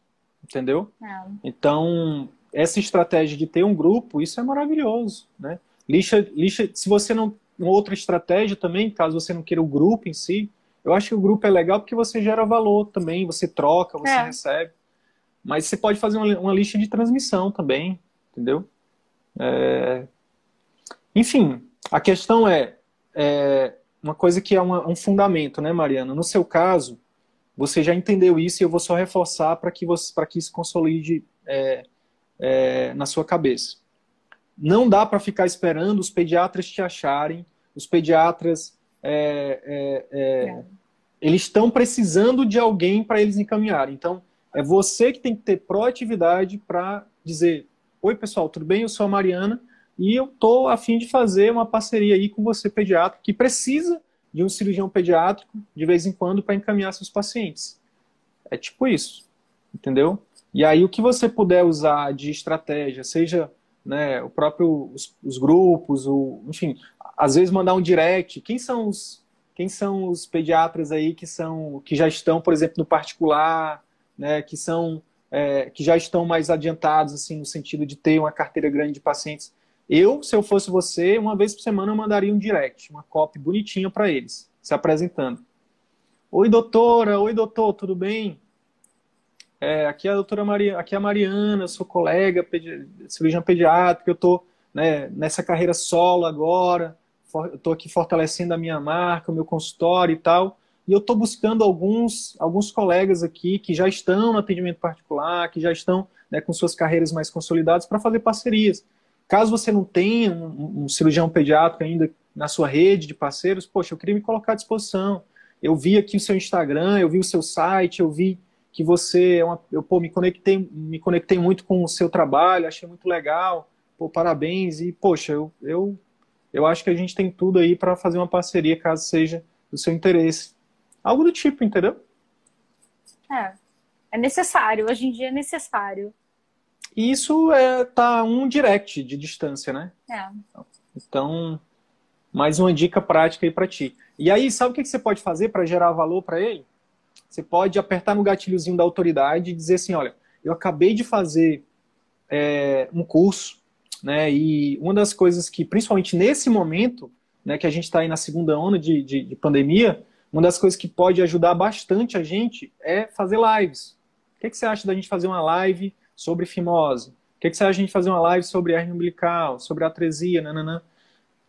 entendeu? É. Então, essa estratégia de ter um grupo, isso é maravilhoso, né? Lixa, lixa, se você não uma outra estratégia também, caso você não queira o grupo em si, eu acho que o grupo é legal porque você gera valor também, você troca, você é. recebe. Mas você pode fazer uma, uma lista de transmissão também, entendeu? É, enfim, a questão é, é uma coisa que é uma, um fundamento, né, Mariana? No seu caso, você já entendeu isso e eu vou só reforçar para que, você, que isso consolide é, é, na sua cabeça. Não dá para ficar esperando os pediatras te acharem, os pediatras é, é, é, é. eles estão precisando de alguém para eles encaminharem. Então, é você que tem que ter proatividade para dizer: Oi, pessoal, tudo bem? Eu sou a Mariana e eu estou a fim de fazer uma parceria aí com você, pediatra, que precisa de um cirurgião pediátrico de vez em quando para encaminhar seus pacientes. É tipo isso, entendeu? E aí o que você puder usar de estratégia, seja né, o próprio os, os grupos, o, enfim, às vezes mandar um direct. Quem são os quem são os pediatras aí que são que já estão, por exemplo, no particular, né, que são é, que já estão mais adiantados assim no sentido de ter uma carteira grande de pacientes. Eu, se eu fosse você, uma vez por semana eu mandaria um direct, uma copy bonitinha para eles, se apresentando. Oi, doutora. Oi, doutor. Tudo bem? É, aqui é a doutora Maria, aqui é a Mariana, sou colega, pedi, cirurgião pediátrica, eu estou né, nessa carreira solo agora, estou aqui fortalecendo a minha marca, o meu consultório e tal, e eu estou buscando alguns, alguns colegas aqui que já estão no atendimento particular, que já estão né, com suas carreiras mais consolidadas para fazer parcerias. Caso você não tenha um, um, cirurgião pediátrico ainda na sua rede de parceiros, poxa, eu queria me colocar à disposição. Eu vi aqui o seu Instagram, eu vi o seu site, eu vi que você é uma, eu pô, me conectei, me conectei muito com o seu trabalho, achei muito legal, pô, parabéns e poxa, eu, eu, eu acho que a gente tem tudo aí para fazer uma parceria caso seja do seu interesse, algo do tipo, entendeu? É, é necessário, hoje em dia é necessário. E isso é tá um direct de distância, né? É. Então, mais uma dica prática aí para ti. E aí, sabe o que você pode fazer para gerar valor para ele? Você pode apertar no gatilhozinho da autoridade e dizer assim, olha, eu acabei de fazer é, um curso, né? E uma das coisas que, principalmente nesse momento, né, que a gente está aí na segunda onda de, de, de, pandemia, uma das coisas que pode ajudar bastante a gente é fazer lives. O que, que você acha da gente fazer uma live sobre fimose? O que, que acha da gente fazer uma live sobre hernia umbilical, sobre atresia, nananã?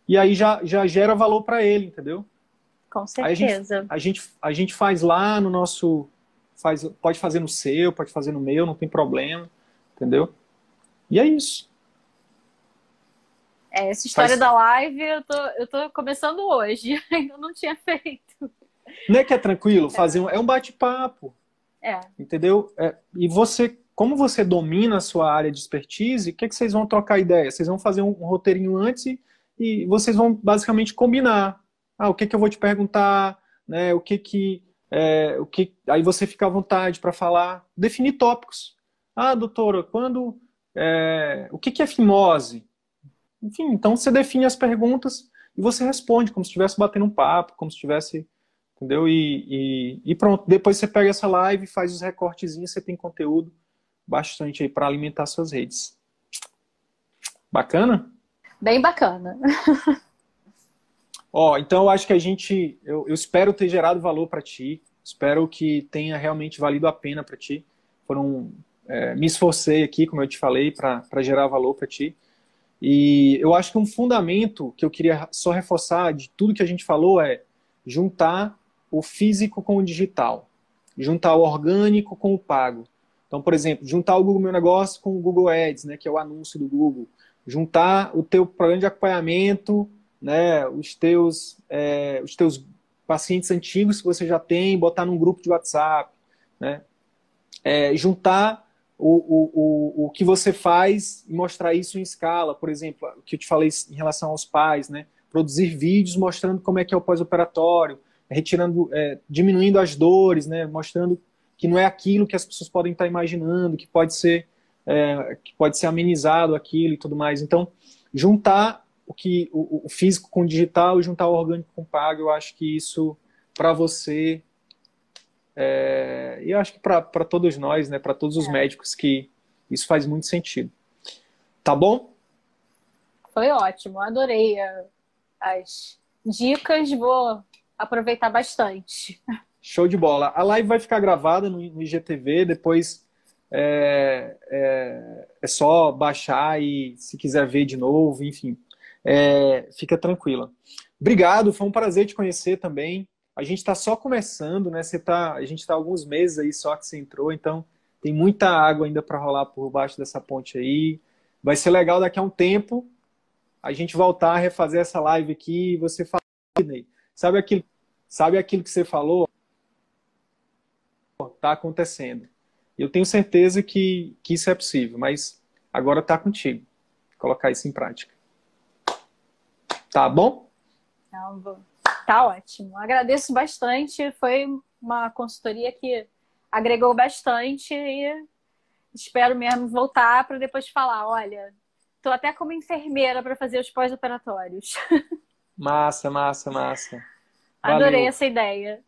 E aí já, já gera valor para ele, entendeu? Com certeza. A gente, a gente, a gente faz lá no nosso. Faz, pode fazer no seu, pode fazer no meu, não tem problema. Entendeu? E é isso. É, essa história faz... da live eu tô, eu tô começando hoje, (laughs) ainda não tinha feito. Não é que é tranquilo? Fazer um, é um bate-papo. É. Entendeu? É, e você, como você domina a sua área de expertise, o que, é que vocês vão trocar ideia? Vocês vão fazer um, roteirinho antes e, vocês vão basicamente combinar ah, o que, que eu vou te perguntar, né? O que que, é, o que, aí você fica à vontade para falar, definir tópicos. Ah, doutora, quando, é, o que que é fimose? Enfim, então você define as perguntas e você responde como se estivesse batendo um papo, como se estivesse, entendeu? E, e, e pronto. Depois você pega essa live, faz os recortezinhos, você tem conteúdo bastante aí para alimentar suas redes. Bacana? Bem bacana. Ó, então eu acho que a gente, eu, eu espero ter gerado valor para ti, espero que tenha realmente valido a pena para ti. Foram, é, me esforcei aqui, como eu te falei, para gerar valor para ti. E eu acho que um fundamento que eu queria só reforçar de tudo que a gente falou é juntar o físico com o digital, juntar o orgânico com o pago. Então, por exemplo, juntar o Google Meu Negócio com o Google Ads, né, que é o anúncio do Google, juntar o teu programa de acompanhamento né, os teus, é, os teus pacientes antigos que você já tem, botar num grupo de WhatsApp, né, é, juntar o, o, o, o que você faz e mostrar isso em escala, por exemplo, o que eu te falei em relação aos pais, né, produzir vídeos mostrando como é que é o pós-operatório, retirando, é, diminuindo as dores, né, mostrando que não é aquilo que as pessoas podem estar imaginando, que pode ser, é, que pode ser amenizado aquilo e tudo mais. Então, juntar o que o, o físico com o digital e juntar o orgânico com o pago, eu acho que isso para você é, e eu acho que para todos nós, né, para todos os é. médicos que isso faz muito sentido. Tá bom? Foi ótimo, adorei as dicas, vou aproveitar bastante. (laughs) Show de bola. A live vai ficar gravada no, IGTV, depois é, é, é, só baixar e se quiser ver de novo, enfim, é, fica tranquila. Obrigado, foi um prazer te conhecer também. A gente está só começando, né? Você tá, a gente está alguns meses aí só que você entrou, então Tem muita água ainda para rolar por baixo dessa ponte aí. Vai ser legal daqui a um tempo a gente voltar a refazer essa live aqui e você falar, sabe aquilo, sabe aquilo que você falou? Tá acontecendo. Eu tenho certeza que, que isso é possível, mas agora tá contigo. Colocar isso em prática. Tá bom? Tá ótimo. Agradeço bastante. Foi uma consultoria que agregou bastante e espero mesmo voltar para depois falar, olha, tô até como enfermeira para fazer os pós-operatórios. (laughs) Massa, massa, massa. Valeu. Adorei essa ideia.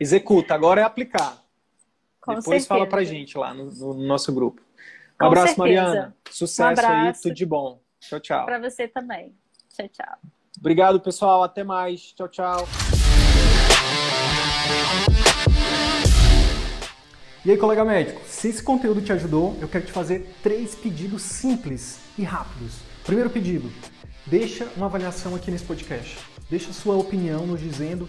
Executa, agora é aplicar. Com Depois certeza. fala pra gente lá no, no nosso grupo. Um Com abraço, certeza. Mariana. Sucesso um abraço. aí, tudo de bom. Tchau, tchau. Para você também. Tchau, tchau. Obrigado, pessoal. Até mais. Tchau, tchau. E aí, colega médico, se esse conteúdo te ajudou, eu quero te fazer três pedidos simples e rápidos. Primeiro pedido, deixa uma avaliação aqui nesse podcast. Deixa sua opinião nos dizendo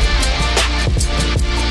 Thank you.